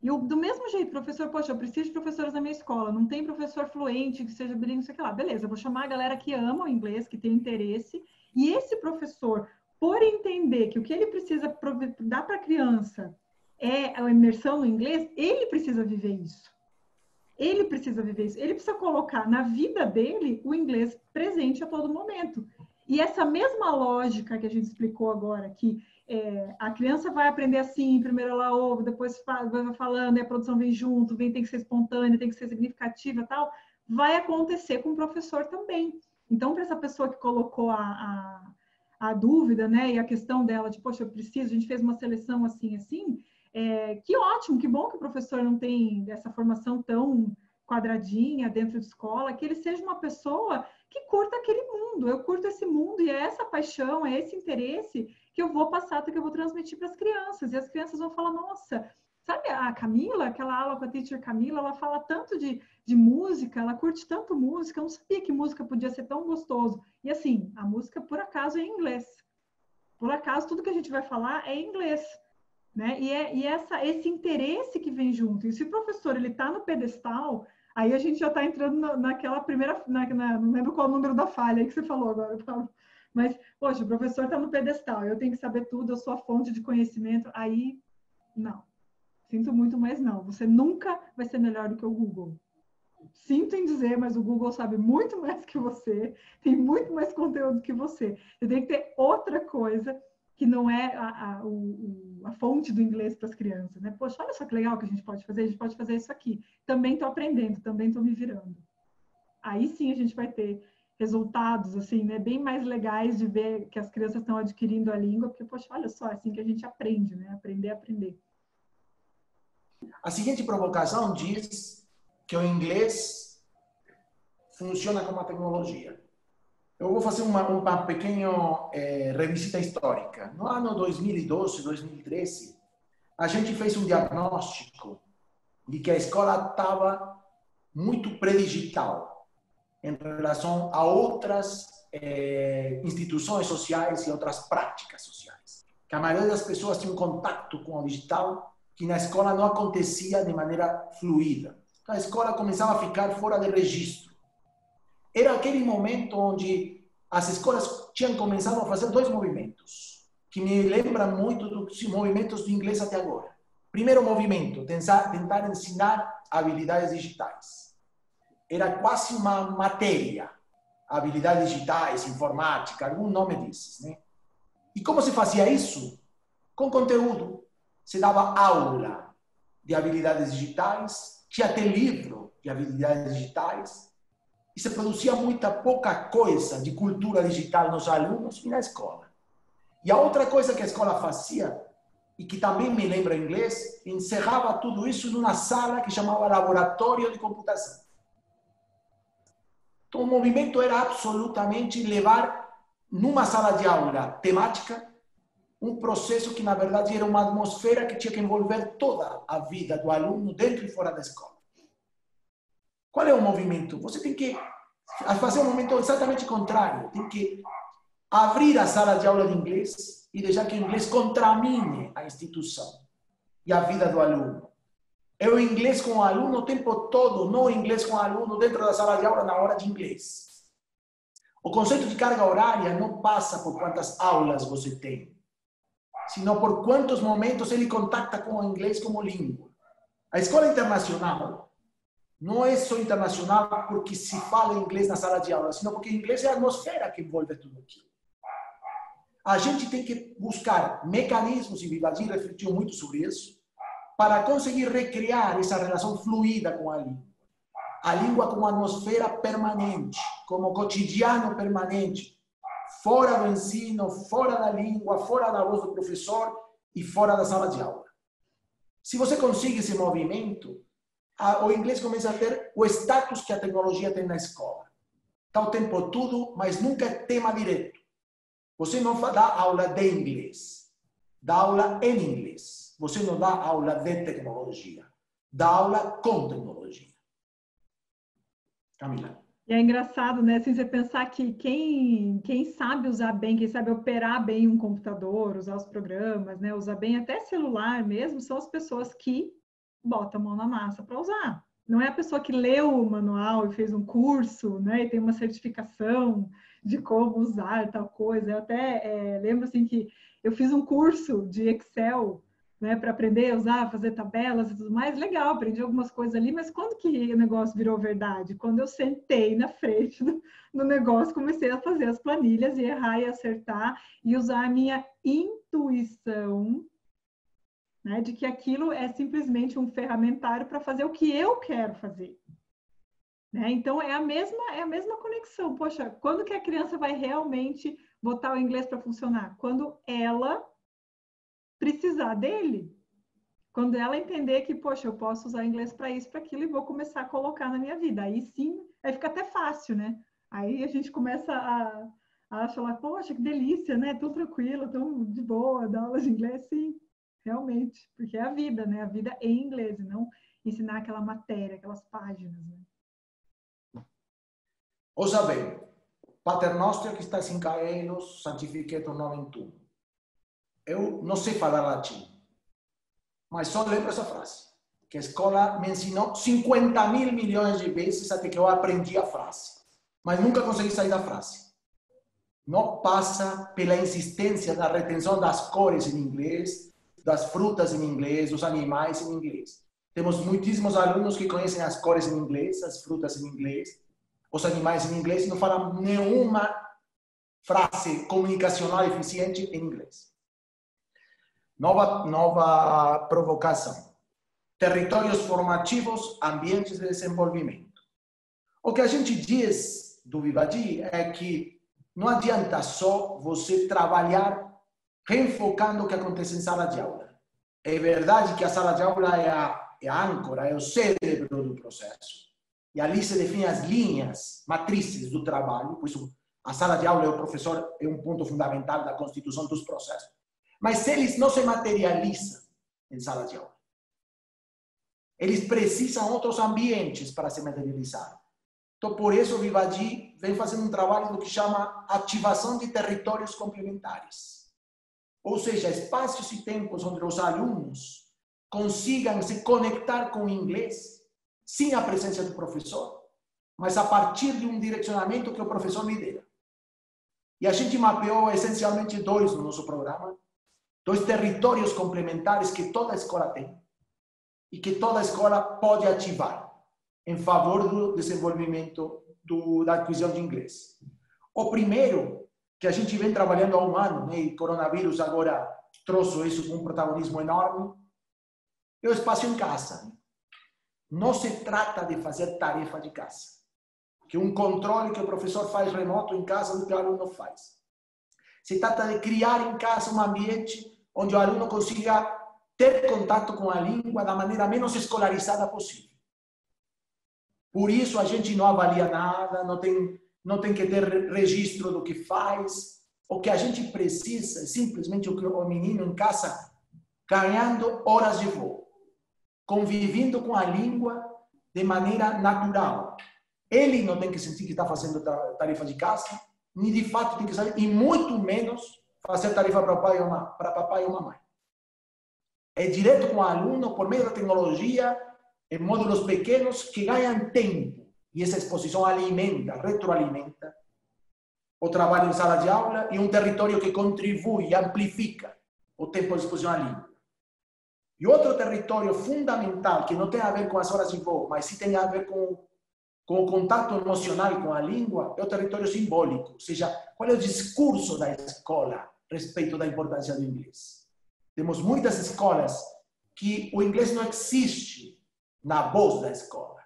E eu, do mesmo jeito, professor, poxa, eu preciso de professores na minha escola, não tem professor fluente que seja bilíngue, sei lá. Beleza, vou chamar a galera que ama o inglês, que tem interesse, e esse professor, por entender que o que ele precisa dar para a criança é a imersão no inglês, ele precisa viver isso. Ele precisa viver isso. Ele precisa colocar na vida dele o inglês presente a todo momento. E essa mesma lógica que a gente explicou agora, que é, a criança vai aprender assim, primeiro ela ouve, depois vai falando, e a produção vem junto, vem, tem que ser espontânea, tem que ser significativa tal, vai acontecer com o professor também. Então, para essa pessoa que colocou a, a, a, dúvida, né, e a questão dela de, poxa, eu preciso, a gente fez uma seleção assim, assim, é, que ótimo, que bom que o professor não tem essa formação tão quadradinha dentro de escola, que ele seja uma pessoa que curta aquele mundo. Eu curto esse mundo e é essa paixão, é esse interesse que eu vou passar, que eu vou transmitir para as crianças. E as crianças vão falar: nossa, sabe a Camila, aquela aula com a teacher Camila, ela fala tanto de, de música, ela curte tanto música, eu não sabia que música podia ser tão gostoso. E assim, a música por acaso é em inglês. Por acaso, tudo que a gente vai falar é em inglês. Né? E, é, e essa, esse interesse que vem junto. E se o professor ele está no pedestal, Aí a gente já está entrando naquela primeira, na, na, não lembro qual o número da falha que você falou agora, Paulo. Mas, poxa, o professor está no pedestal, eu tenho que saber tudo, eu sou a fonte de conhecimento. Aí, não. Sinto muito, mas não. Você nunca vai ser melhor do que o Google. Sinto em dizer, mas o Google sabe muito *laughs* mais que você, tem muito mais conteúdo que você. Você tem que ter outra coisa que não é a, a, o, a fonte do inglês para as crianças, né? Poxa, olha só que legal que a gente pode fazer, a gente pode fazer isso aqui. Também estou aprendendo, também estou me virando. Aí sim a gente vai ter resultados, assim, né? Bem mais legais de ver que as crianças estão adquirindo a língua, porque, poxa, olha só, é assim que a gente aprende, né? Aprender a aprender. A seguinte provocação diz que o inglês funciona como uma tecnologia. Eu vou fazer uma, uma pequena é, revisita histórica. No ano 2012, 2013, a gente fez um diagnóstico de que a escola estava muito predigital em relação a outras é, instituições sociais e outras práticas sociais. Que a maioria das pessoas tinha um contato com o digital que na escola não acontecia de maneira fluida. Então, a escola começava a ficar fora de registro era aquele momento onde as escolas tinham começado a fazer dois movimentos, que me lembram muito dos movimentos do inglês até agora. Primeiro movimento, tentar, tentar ensinar habilidades digitais. Era quase uma matéria, habilidades digitais, informática, algum nome desses, né? E como se fazia isso? Com conteúdo. Se dava aula de habilidades digitais, tinha até livro de habilidades digitais, e se produzia muita pouca coisa de cultura digital nos alunos e na escola. E a outra coisa que a escola fazia, e que também me lembra inglês, encerrava tudo isso numa sala que chamava laboratório de computação. Então, o movimento era absolutamente levar numa sala de aula temática um processo que, na verdade, era uma atmosfera que tinha que envolver toda a vida do aluno dentro e fora da escola. Qual é o movimento? Você tem que fazer um movimento exatamente contrário. Tem que abrir a sala de aula de inglês e deixar que o inglês contramine a instituição e a vida do aluno. É o inglês com o aluno o tempo todo, não o inglês com o aluno dentro da sala de aula na hora de inglês. O conceito de carga horária não passa por quantas aulas você tem, sino por quantos momentos ele contacta com o inglês como língua. A escola internacional não é só internacional porque se fala inglês na sala de aula, sino porque inglês é a atmosfera que envolve tudo aquilo. A gente tem que buscar mecanismos, e Vivaldi refletiu muito sobre isso, para conseguir recriar essa relação fluida com a língua. A língua como atmosfera permanente, como cotidiano permanente, fora do ensino, fora da língua, fora da voz do professor e fora da sala de aula. Se você consegue esse movimento, o inglês começa a ter o status que a tecnologia tem na escola. Está o tempo todo, mas nunca é tema direto. Você não dá aula de inglês, dá aula em inglês. Você não dá aula de tecnologia, dá aula com tecnologia. Camila. E é engraçado, né? Assim, você pensar que quem, quem sabe usar bem, quem sabe operar bem um computador, usar os programas, né? Usar bem até celular mesmo, são as pessoas que botam a mão na massa para usar. Não é a pessoa que leu o manual e fez um curso, né? E tem uma certificação de como usar tal coisa. Eu até é, lembro assim que eu fiz um curso de Excel né, para aprender a usar, fazer tabelas e tudo mais, legal, aprendi algumas coisas ali, mas quando que o negócio virou verdade? Quando eu sentei na frente do, do negócio, comecei a fazer as planilhas e errar e acertar e usar a minha intuição, né, de que aquilo é simplesmente um ferramentário para fazer o que eu quero fazer. Né? Então é a mesma é a mesma conexão. Poxa, quando que a criança vai realmente botar o inglês para funcionar? Quando ela precisar dele. Quando ela entender que, poxa, eu posso usar inglês para isso, para aquilo, e vou começar a colocar na minha vida. Aí sim, aí fica até fácil, né? Aí a gente começa a, a falar, poxa, que delícia, né? Tão tranquilo, tão de boa, dar aula de inglês, sim, realmente. Porque é a vida, né? A vida em inglês, e não ensinar aquela matéria, aquelas páginas, né? Ouça bem, Pater Noster que está em caelos, santificetur nomen tuum. Eu não sei falar latim, mas só lembro essa frase, que a escola me ensinou 50 mil milhões de vezes até que eu aprendi a frase, mas nunca consegui sair da frase. Não passa pela insistência da retenção das cores em inglês, das frutas em inglês, dos animais em inglês. Temos muitíssimos alunos que conhecem as cores em inglês, as frutas em inglês, os animais em inglês e não falam nenhuma frase comunicacional eficiente em inglês. Nova, nova provocação. Territórios formativos, ambientes de desenvolvimento. O que a gente diz do Vivadi é que não adianta só você trabalhar reenfocando o que acontece em sala de aula. É verdade que a sala de aula é a, é a âncora, é o cérebro do processo. E ali se definem as linhas, matrizes do trabalho, por isso a sala de aula é o professor, é um ponto fundamental da constituição dos processos. Mas eles não se materializam em sala de aula. Eles precisam outros ambientes para se materializar. Então, por isso, o Vivadi vem fazendo um trabalho do que chama ativação de territórios complementares. Ou seja, espaços e tempos onde os alunos consigam se conectar com o inglês sem a presença do professor, mas a partir de um direcionamento que o professor lidera. E a gente mapeou essencialmente dois no nosso programa, dois territórios complementares que toda escola tem e que toda escola pode ativar em favor do desenvolvimento do, da aquisição de inglês. O primeiro, que a gente vem trabalhando há um ano, né, e coronavírus agora trouxe isso com um protagonismo enorme, é o espaço em casa. Não se trata de fazer tarefa de casa, que um controle que o professor faz remoto em casa do que o aluno faz. Se trata de criar em casa um ambiente onde o aluno consiga ter contato com a língua da maneira menos escolarizada possível. Por isso a gente não avalia nada, não tem, não tem que ter registro do que faz. O que a gente precisa é simplesmente o que o menino em casa ganhando horas de voo, convivendo com a língua de maneira natural. Ele não tem que sentir que está fazendo tarefa de casa, nem de fato tem que saber, e muito menos fazer tarefa para papai, para papai ou mamãe. É direto com o aluno, por meio da tecnologia, em módulos pequenos que ganham tempo. E essa exposição alimenta, retroalimenta o trabalho em sala de aula e um território que contribui amplifica o tempo de exposição à língua. E outro território fundamental, que não tem a ver com as horas de voo, mas sim tem a ver com, o contato emocional com a língua, é o território simbólico. Ou seja, qual é o discurso da escola respeito da importância do inglês. Temos muitas escolas que o inglês não existe na voz da escola.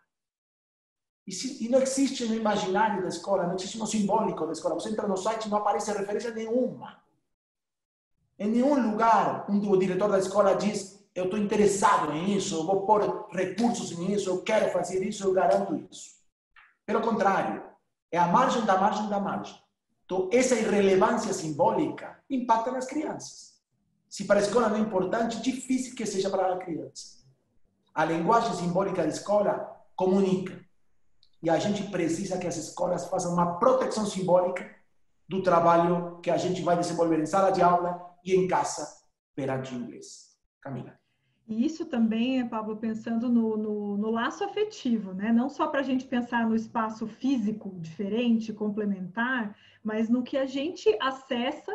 E, não existe no imaginário da escola, não existe no simbólico da escola. Você entra no site e não aparece referência nenhuma. Em nenhum lugar onde o diretor da escola diz eu estou interessado nisso, eu vou pôr recursos nisso, eu quero fazer isso, eu garanto isso. Pelo contrário, é a margem da margem da margem. Então, essa irrelevância simbólica impacta nas crianças. Se para a escola não é importante, difícil que seja para a criança. A linguagem simbólica da escola comunica. E a gente precisa que as escolas façam uma proteção simbólica do trabalho que a gente vai desenvolver em sala de aula e em casa perante o inglês. Camila. E isso também, Pablo, pensando no, no, no laço afetivo, né? Não só para a gente pensar no espaço físico diferente, complementar, mas no que a gente acessa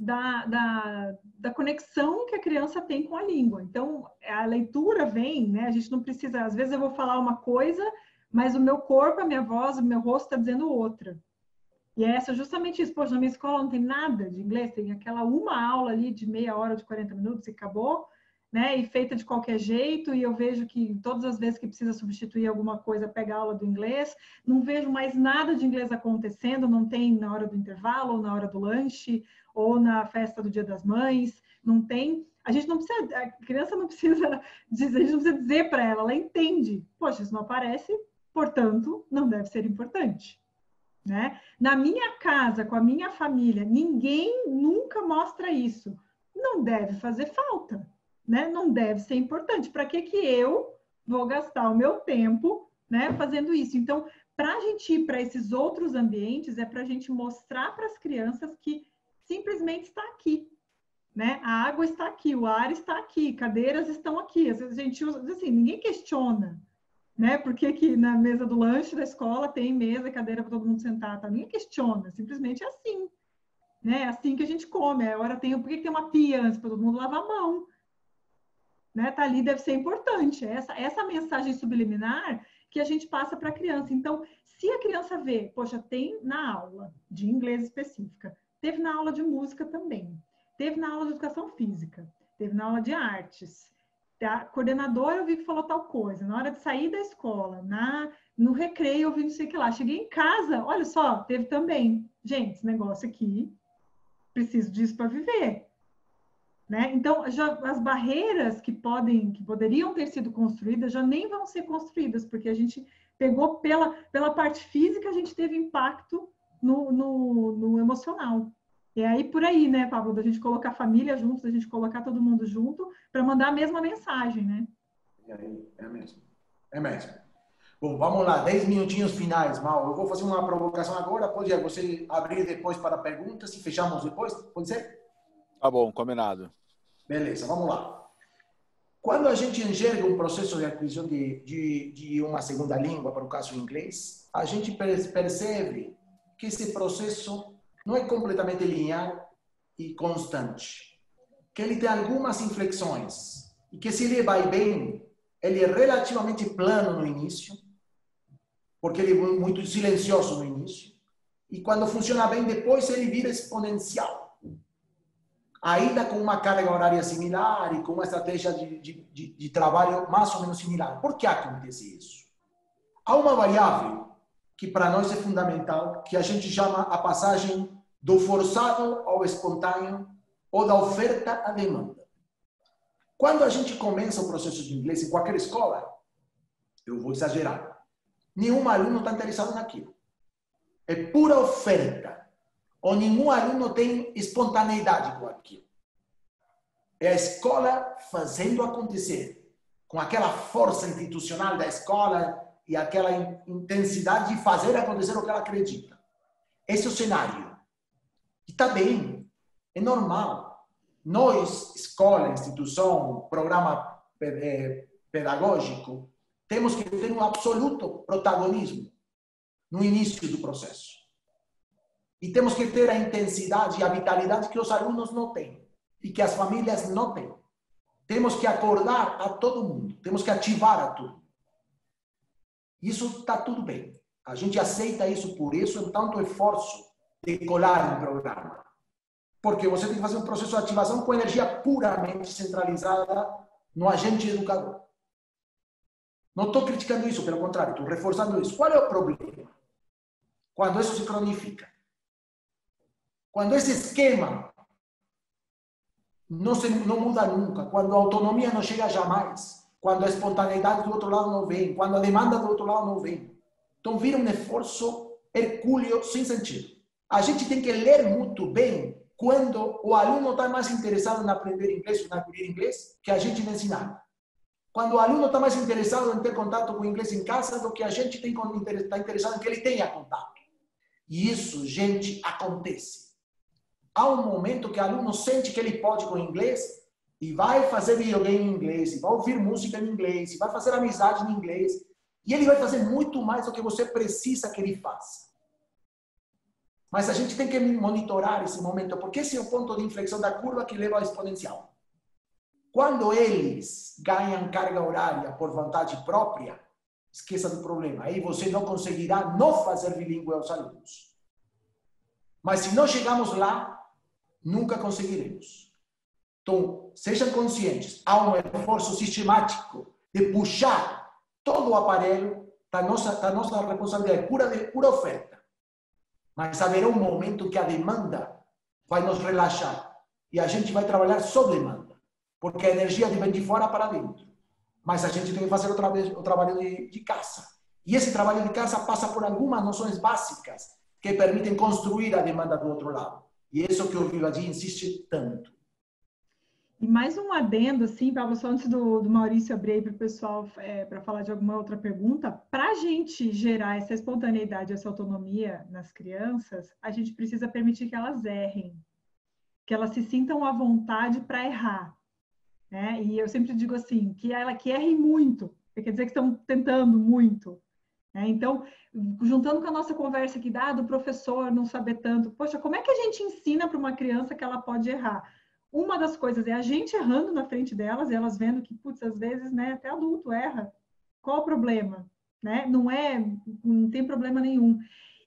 da, da, da, conexão que a criança tem com a língua. Então, a leitura vem, né? A gente não precisa, às vezes eu vou falar uma coisa, mas o meu corpo, a minha voz, o meu rosto está dizendo outra. E é essa justamente isso. Poxa, na minha escola não tem nada de inglês, tem aquela uma aula ali de meia hora, de 40 minutos e acabou né, e feita de qualquer jeito, e eu vejo que todas as vezes que precisa substituir alguma coisa, pega aula do inglês, não vejo mais nada de inglês acontecendo, não tem na hora do intervalo, ou na hora do lanche, ou na festa do Dia das Mães, não tem. A gente não precisa, a criança não precisa *laughs* dizer, a gente não precisa dizer para ela, ela entende. Poxa, isso não aparece, portanto, não deve ser importante. Né? Na minha casa, com a minha família, ninguém nunca mostra isso. Não deve fazer falta né? Não deve ser importante. Para que que eu vou gastar o meu tempo, né, fazendo isso? Então, para a gente ir para esses outros ambientes, é para a gente mostrar para as crianças que simplesmente está aqui, né? A água está aqui, o ar está aqui, cadeiras estão aqui. Às vezes a gente usa, assim, ninguém questiona, né? Por que, que na mesa do lanche da escola tem mesa cadeira para todo mundo sentar? Tá? Ninguém questiona, simplesmente é assim, né? É assim que a gente come. Agora tem, por que, que tem uma pia antes para todo mundo lavar a mão? né, tá ali deve ser importante. Essa, essa mensagem subliminar que a gente passa para a criança. Então, se a criança vê, poxa, tem na aula de inglês específica, teve na aula de música também, teve na aula de educação física, teve na aula de artes, a coordenadora eu vi que falou tal coisa, na hora de sair da escola, na no recreio eu vi não sei o que lá, cheguei em casa, olha só, teve também. Gente, esse negócio aqui, preciso disso para viver. Né? Então, já, as barreiras que podem, que poderiam ter sido construídas, já nem vão ser construídas, porque a gente pegou pela, pela parte física, a gente teve impacto no, no, no emocional. E aí por aí, né, Pablo, da gente colocar a família junto, da gente colocar todo mundo junto para mandar a mesma mensagem, né? É mesmo. É mesmo. Bom, vamos lá, 10 minutinhos finais, Mal. Eu vou fazer uma provocação agora, pode você abrir depois para perguntas e fechamos depois, pode ser? Tá bom, combinado. Beleza, vamos lá. Quando a gente enxerga um processo de aquisição de, de, de uma segunda língua, para o caso inglês, a gente percebe que esse processo não é completamente linear e constante. Que ele tem algumas inflexões. E que se ele vai bem, ele é relativamente plano no início, porque ele é muito silencioso no início. E quando funciona bem, depois ele vira exponencial ainda com uma carga horária similar e com uma estratégia de, de, de, de trabalho mais ou menos similar. Por que acontece isso? Há uma variável que para nós é fundamental, que a gente chama a passagem do forçado ao espontâneo ou da oferta à demanda. Quando a gente começa o processo de inglês em qualquer escola, eu vou exagerar, nenhum aluno está interessado naquilo. É pura oferta ou nenhum aluno tem espontaneidade com aquilo. É a escola fazendo acontecer, com aquela força institucional da escola e aquela intensidade de fazer acontecer o que ela acredita. Esse é o cenário. E está bem, é normal. Nós, escola, instituição, programa eh, pedagógico, temos que ter um absoluto protagonismo no início do processo. E temos que ter a intensidade e a vitalidade que os alunos não têm e que as famílias não têm. Temos que acordar a todo mundo, temos que ativar a tudo. Isso está tudo bem. A gente aceita isso por isso, é tanto esforço de colar um programa. Porque você tem que fazer um processo de ativação com energia puramente centralizada no agente educador. Não estou criticando isso, pelo contrário, estou reforçando isso. Qual é o problema? Quando isso se cronifica. Quando esse esquema não, se, não muda nunca, quando a autonomia não chega jamais, quando a espontaneidade do outro lado não vem, quando a demanda do outro lado não vem. Então vira um esforço hercúleo sem sentido. A gente tem que ler muito bem quando o aluno está mais interessado em aprender inglês ou em aprender inglês que a gente lhe ensinar. Quando o aluno está mais interessado em ter contato com o inglês em casa do que a gente está interessado em que ele tenha contato. E isso, gente, acontece. Há um momento que o aluno sente que ele pode com o inglês e vai fazer videogame em inglês, e vai ouvir música em inglês, e vai fazer amizade em inglês. E ele vai fazer muito mais do que você precisa que ele faça. Mas a gente tem que monitorar esse momento, porque esse é o ponto de inflexão da curva que leva ao exponencial. Quando eles ganham carga horária por vontade própria, esqueça do problema. Aí você não conseguirá não fazer bilíngue aos alunos. Mas se não chegamos lá, nunca conseguiremos. Então, sejam conscientes, há um esforço sistemático de puxar todo o aparelho da nossa, da nossa responsabilidade, pura, de, pura oferta. Mas haverá um momento que a demanda vai nos relaxar e a gente vai trabalhar sob demanda porque a energia vem de fora para dentro. Mas a gente tem que fazer o, tra o trabalho de, de casa. E esse trabalho de casa passa por algumas noções básicas que permitem construir a demanda do outro lado. E é isso que o Vivadi insiste tanto. E mais um adendo, assim, para você, antes do, do Maurício abrir para o pessoal é, para falar de alguma outra pergunta, para a gente gerar essa espontaneidade, essa autonomia nas crianças, a gente precisa permitir que elas errem, que elas se sintam à vontade para errar. Né? E eu sempre digo assim, que ela que erre muito, quer dizer que estão tentando muito. Né? Então, juntando com a nossa conversa aqui, ah, do professor não saber tanto, poxa, como é que a gente ensina para uma criança que ela pode errar? Uma das coisas é a gente errando na frente delas, e elas vendo que, putz, às vezes, né, até adulto erra. Qual o problema? Né? Não é, não tem problema nenhum.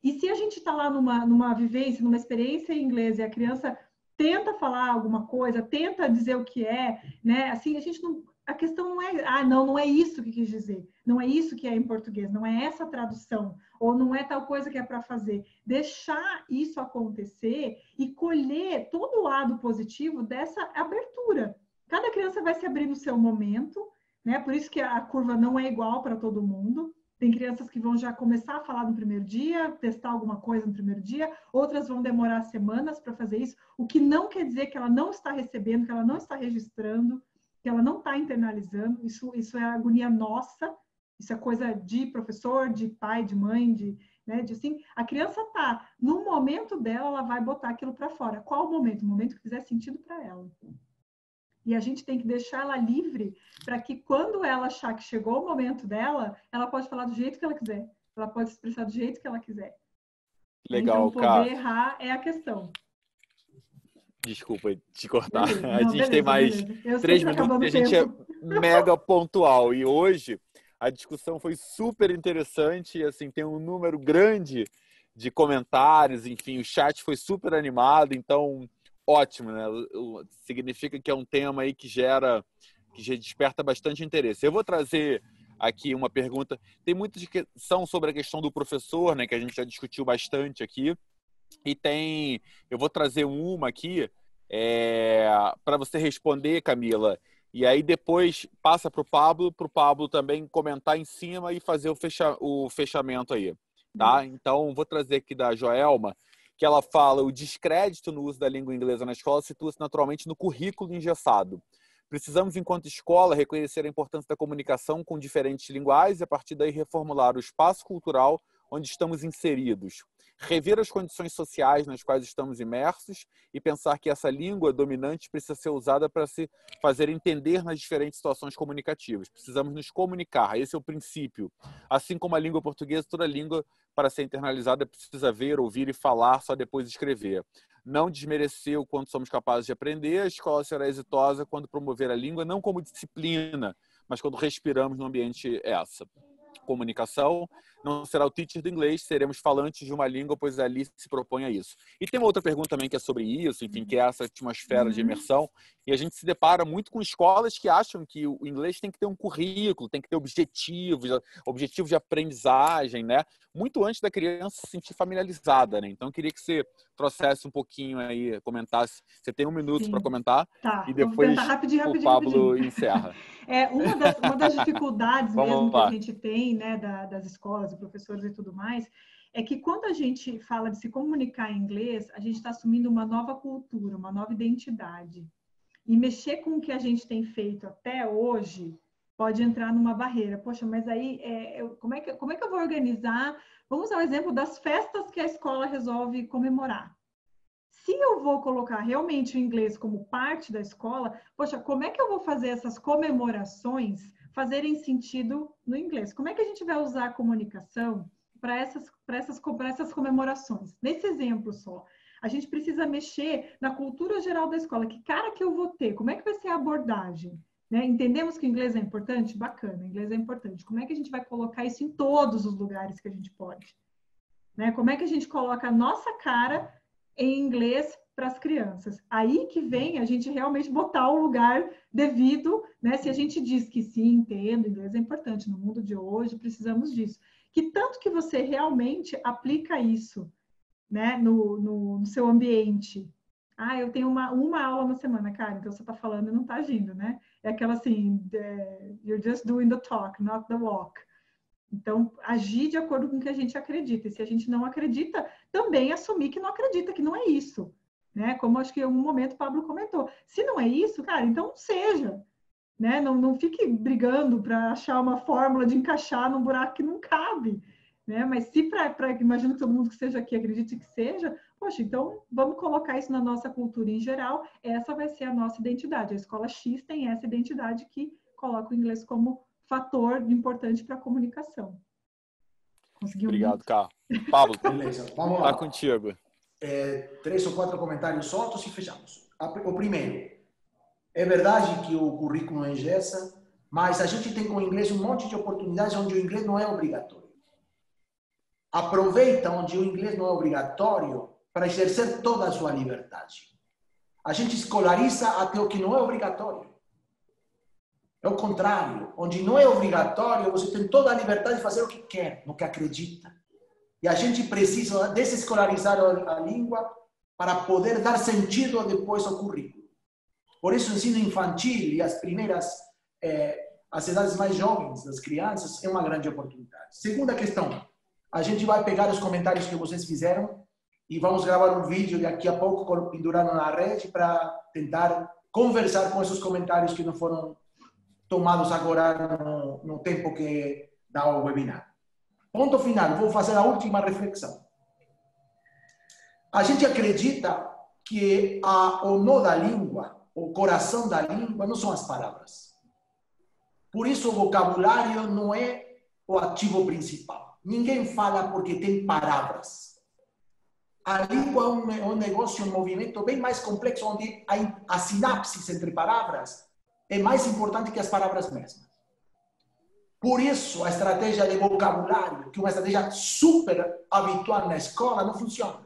E se a gente está lá numa, numa vivência, numa experiência em inglês, e a criança tenta falar alguma coisa, tenta dizer o que é, né? Assim, a gente não. A questão não é, ah, não, não é isso que quis dizer, não é isso que é em português, não é essa tradução, ou não é tal coisa que é para fazer. Deixar isso acontecer e colher todo o lado positivo dessa abertura. Cada criança vai se abrir no seu momento, né? Por isso que a curva não é igual para todo mundo. Tem crianças que vão já começar a falar no primeiro dia, testar alguma coisa no primeiro dia, outras vão demorar semanas para fazer isso, o que não quer dizer que ela não está recebendo, que ela não está registrando, que ela não está internalizando. Isso, isso é agonia nossa, isso é coisa de professor, de pai, de mãe, de, né, de assim. A criança tá no momento dela, ela vai botar aquilo para fora. Qual o momento? O momento que fizer sentido para ela. E a gente tem que deixar ela livre para que quando ela achar que chegou o momento dela, ela pode falar do jeito que ela quiser. Ela pode expressar do jeito que ela quiser. Legal, então, poder cara. errar é a questão. Desculpa te cortar. Beleza. a Não, gente beleza, tem mais beleza. três tá minutos e a gente é tempo. *laughs* mega pontual. E hoje a discussão foi super interessante. Assim, tem um número grande de comentários, enfim, o chat foi super animado. Então, ótimo, né? Significa que é um tema aí que gera, que já desperta bastante interesse. Eu vou trazer aqui uma pergunta. Tem muita discussão sobre a questão do professor, né? Que a gente já discutiu bastante aqui. E tem, eu vou trazer uma aqui é, para você responder, Camila. E aí depois passa para o Pablo, para o Pablo também comentar em cima e fazer o, fecha, o fechamento aí, tá? Então vou trazer aqui da Joelma que ela fala o descrédito no uso da língua inglesa na escola situa-se naturalmente no currículo engessado. Precisamos, enquanto escola, reconhecer a importância da comunicação com diferentes linguagens e, a partir daí, reformular o espaço cultural onde estamos inseridos. Rever as condições sociais nas quais estamos imersos e pensar que essa língua dominante precisa ser usada para se fazer entender nas diferentes situações comunicativas. Precisamos nos comunicar, esse é o princípio. Assim como a língua portuguesa, toda língua, para ser internalizada, precisa ver, ouvir e falar, só depois escrever. Não desmerecer o quanto somos capazes de aprender, a escola será exitosa quando promover a língua não como disciplina, mas quando respiramos no ambiente essa comunicação, não será o teacher do inglês, seremos falantes de uma língua, pois ali se propõe a isso. E tem uma outra pergunta também que é sobre isso, enfim, que é essa atmosfera de uhum. imersão, e a gente se depara muito com escolas que acham que o inglês tem que ter um currículo, tem que ter objetivos, objetivos de aprendizagem, né? Muito antes da criança se sentir familiarizada, né? Então, eu queria que você trouxesse um pouquinho aí, comentasse. Você tem um minuto para comentar tá, e depois rapidinho, rapidinho, o Pablo rapidinho. encerra. *laughs* É, uma das, uma das dificuldades *laughs* mesmo que a gente tem, né, da, das escolas, de professores e tudo mais, é que quando a gente fala de se comunicar em inglês, a gente está assumindo uma nova cultura, uma nova identidade. E mexer com o que a gente tem feito até hoje pode entrar numa barreira. Poxa, mas aí é, eu, como, é que, como é que eu vou organizar? Vamos ao exemplo das festas que a escola resolve comemorar. Se eu vou colocar realmente o inglês como parte da escola, poxa, como é que eu vou fazer essas comemorações fazerem sentido no inglês? Como é que a gente vai usar a comunicação para essas, essas, essas comemorações? Nesse exemplo só, a gente precisa mexer na cultura geral da escola. Que cara que eu vou ter? Como é que vai ser a abordagem? Né? Entendemos que o inglês é importante? Bacana, o inglês é importante. Como é que a gente vai colocar isso em todos os lugares que a gente pode? Né? Como é que a gente coloca a nossa cara em inglês para as crianças. Aí que vem a gente realmente botar o lugar devido, né? Se a gente diz que sim, entendo, inglês é importante no mundo de hoje, precisamos disso. Que tanto que você realmente aplica isso, né? No, no, no seu ambiente. Ah, eu tenho uma, uma aula na semana, cara, então você está falando e não está agindo, né? É aquela assim, the, you're just doing the talk, not the walk. Então, agir de acordo com o que a gente acredita. E se a gente não acredita, também assumir que não acredita, que não é isso. Né? Como acho que em algum momento o Pablo comentou. Se não é isso, cara, então seja. Né? Não, não fique brigando para achar uma fórmula de encaixar num buraco que não cabe. Né? Mas se para, imagino que todo mundo que seja aqui acredite que seja, poxa, então vamos colocar isso na nossa cultura em geral, essa vai ser a nossa identidade. A escola X tem essa identidade que coloca o inglês como fator importante para a comunicação. Conseguiu? Obrigado, Carlos. Pablo, Beleza, vamos lá. Tá contigo. É, três ou quatro comentários soltos e fechamos. O primeiro, é verdade que o currículo engessa, mas a gente tem com o inglês um monte de oportunidades onde o inglês não é obrigatório. Aproveita onde o inglês não é obrigatório para exercer toda a sua liberdade. A gente escolariza até o que não é obrigatório. É o contrário, onde não é obrigatório, você tem toda a liberdade de fazer o que quer, no que acredita. E a gente precisa desescolarizar a língua para poder dar sentido depois ao currículo. Por isso, o ensino infantil e as primeiras, eh, as idades mais jovens das crianças é uma grande oportunidade. Segunda questão, a gente vai pegar os comentários que vocês fizeram e vamos gravar um vídeo daqui a pouco pendurando na rede para tentar conversar com esses comentários que não foram tomados agora no, no tempo que dá o webinar. Ponto final, vou fazer a última reflexão. A gente acredita que a, o nó da língua, o coração da língua, não são as palavras. Por isso, o vocabulário não é o ativo principal. Ninguém fala porque tem palavras. A língua é um, um negócio, um movimento bem mais complexo, onde há, há sinapses entre palavras é mais importante que as palavras mesmas. Por isso, a estratégia de vocabulário, que é uma estratégia super habitual na escola, não funciona.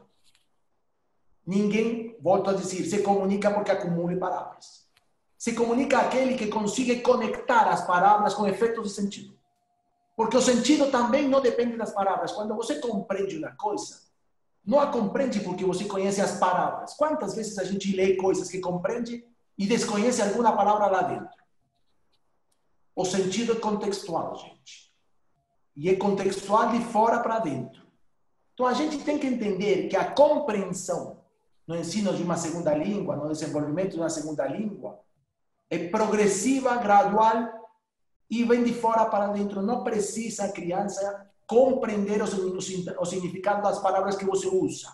Ninguém, volto a dizer, se comunica porque acumula palavras. Se comunica aquele que consiga conectar as palavras com efeitos de sentido. Porque o sentido também não depende das palavras. Quando você compreende uma coisa, não a compreende porque você conhece as palavras. Quantas vezes a gente lê coisas que compreende e desconhece alguma palavra lá dentro. O sentido é contextual, gente. E é contextual de fora para dentro. Então a gente tem que entender que a compreensão no ensino de uma segunda língua, no desenvolvimento de uma segunda língua, é progressiva, gradual e vem de fora para dentro. Não precisa a criança compreender o, significado das palavras que você usa.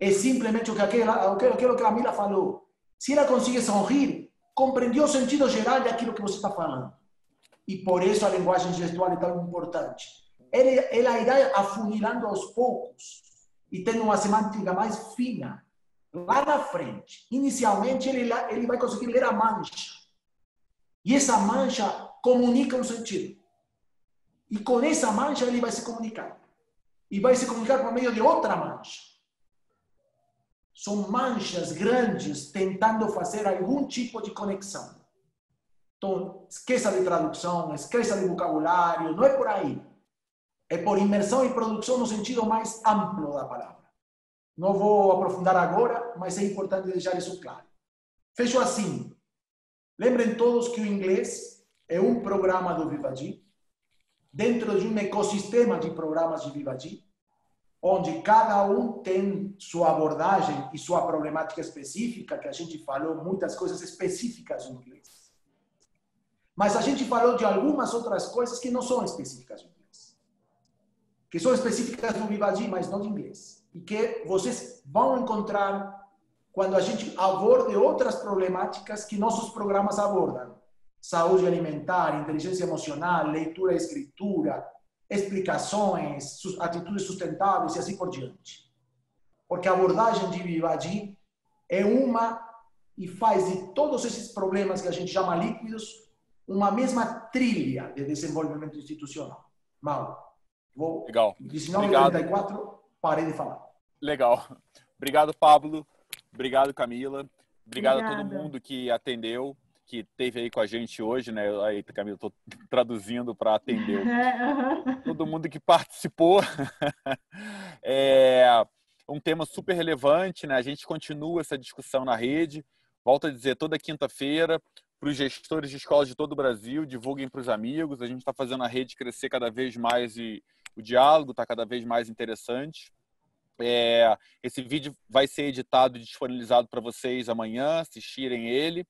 É simplesmente o que aquela, aquilo que a Camila falou. Se ela consegue sorrir, compreendeu o sentido geral daquilo que você está falando. E por isso a linguagem gestual é tão importante. Ela, irá afunilando aos poucos e tendo uma semântica mais fina. Lá na frente, inicialmente, ele, ele vai conseguir ler a mancha. E essa mancha comunica um sentido. E com essa mancha ele vai se comunicar. E vai se comunicar por meio de outra mancha. São manchas grandes tentando fazer algum tipo de conexão. Então, esqueça de tradução, esqueça de vocabulário, não é por aí. É por imersão e produção no sentido mais amplo da palavra. Não vou aprofundar agora, mas é importante deixar isso claro. Fecho assim. Lembrem todos que o inglês é um programa do Vivaji, dentro de um ecossistema de programas de Vivaji, onde cada um tem sua abordagem e sua problemática específica, que a gente falou muitas coisas específicas no inglês. Mas a gente falou de algumas outras coisas que não são específicas do inglês. Que são específicas do Vivaji, mas não de inglês. E que vocês vão encontrar quando a gente aborde outras problemáticas que nossos programas abordam. Saúde alimentar, inteligência emocional, leitura e escritura, explicações, atitudes sustentáveis e assim por diante. Porque a abordagem de Vivaji é uma e faz de todos esses problemas que a gente chama líquidos uma mesma trilha de desenvolvimento institucional. Mal. Vou, Legal. 1934, parei de falar. Legal. Obrigado, Pablo. Obrigado, Camila. Obrigado Obrigada. a todo mundo que atendeu, que teve aí com a gente hoje, né? Aí, Camila, estou *laughs* traduzindo para atender *laughs* todo mundo que participou. *laughs* é um tema super relevante, né? A gente continua essa discussão na rede. Volto a dizer, toda quinta-feira, para os gestores de escolas de todo o Brasil, divulguem para os amigos. A gente está fazendo a rede crescer cada vez mais e o diálogo está cada vez mais interessante. É, esse vídeo vai ser editado e disponibilizado para vocês amanhã, assistirem ele.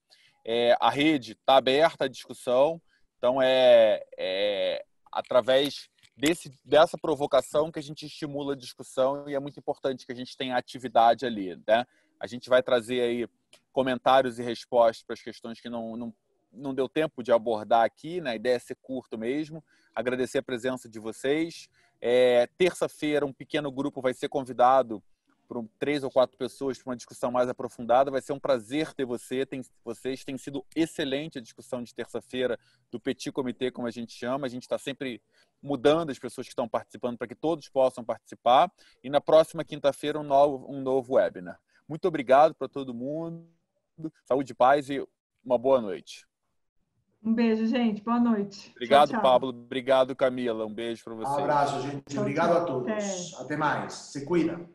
É, a rede está aberta à discussão, então é, é através desse, dessa provocação que a gente estimula a discussão e é muito importante que a gente tenha atividade ali. Né? A gente vai trazer aí comentários e respostas para as questões que não, não, não deu tempo de abordar aqui, né? a ideia é ser curto mesmo. Agradecer a presença de vocês. É, Terça-feira, um pequeno grupo vai ser convidado por três ou quatro pessoas para uma discussão mais aprofundada. Vai ser um prazer ter você. Tem, vocês têm sido excelente a discussão de terça-feira do Petit Comitê, como a gente chama. A gente está sempre mudando as pessoas que estão participando para que todos possam participar. E na próxima quinta-feira, um novo, um novo webinar. Muito obrigado para todo mundo. Saúde, paz e uma boa noite. Um beijo, gente. Boa noite. Obrigado, tchau, tchau. Pablo. Obrigado, Camila. Um beijo para você. Um abraço, gente. Obrigado a todos. Até. Até mais. Se cuida.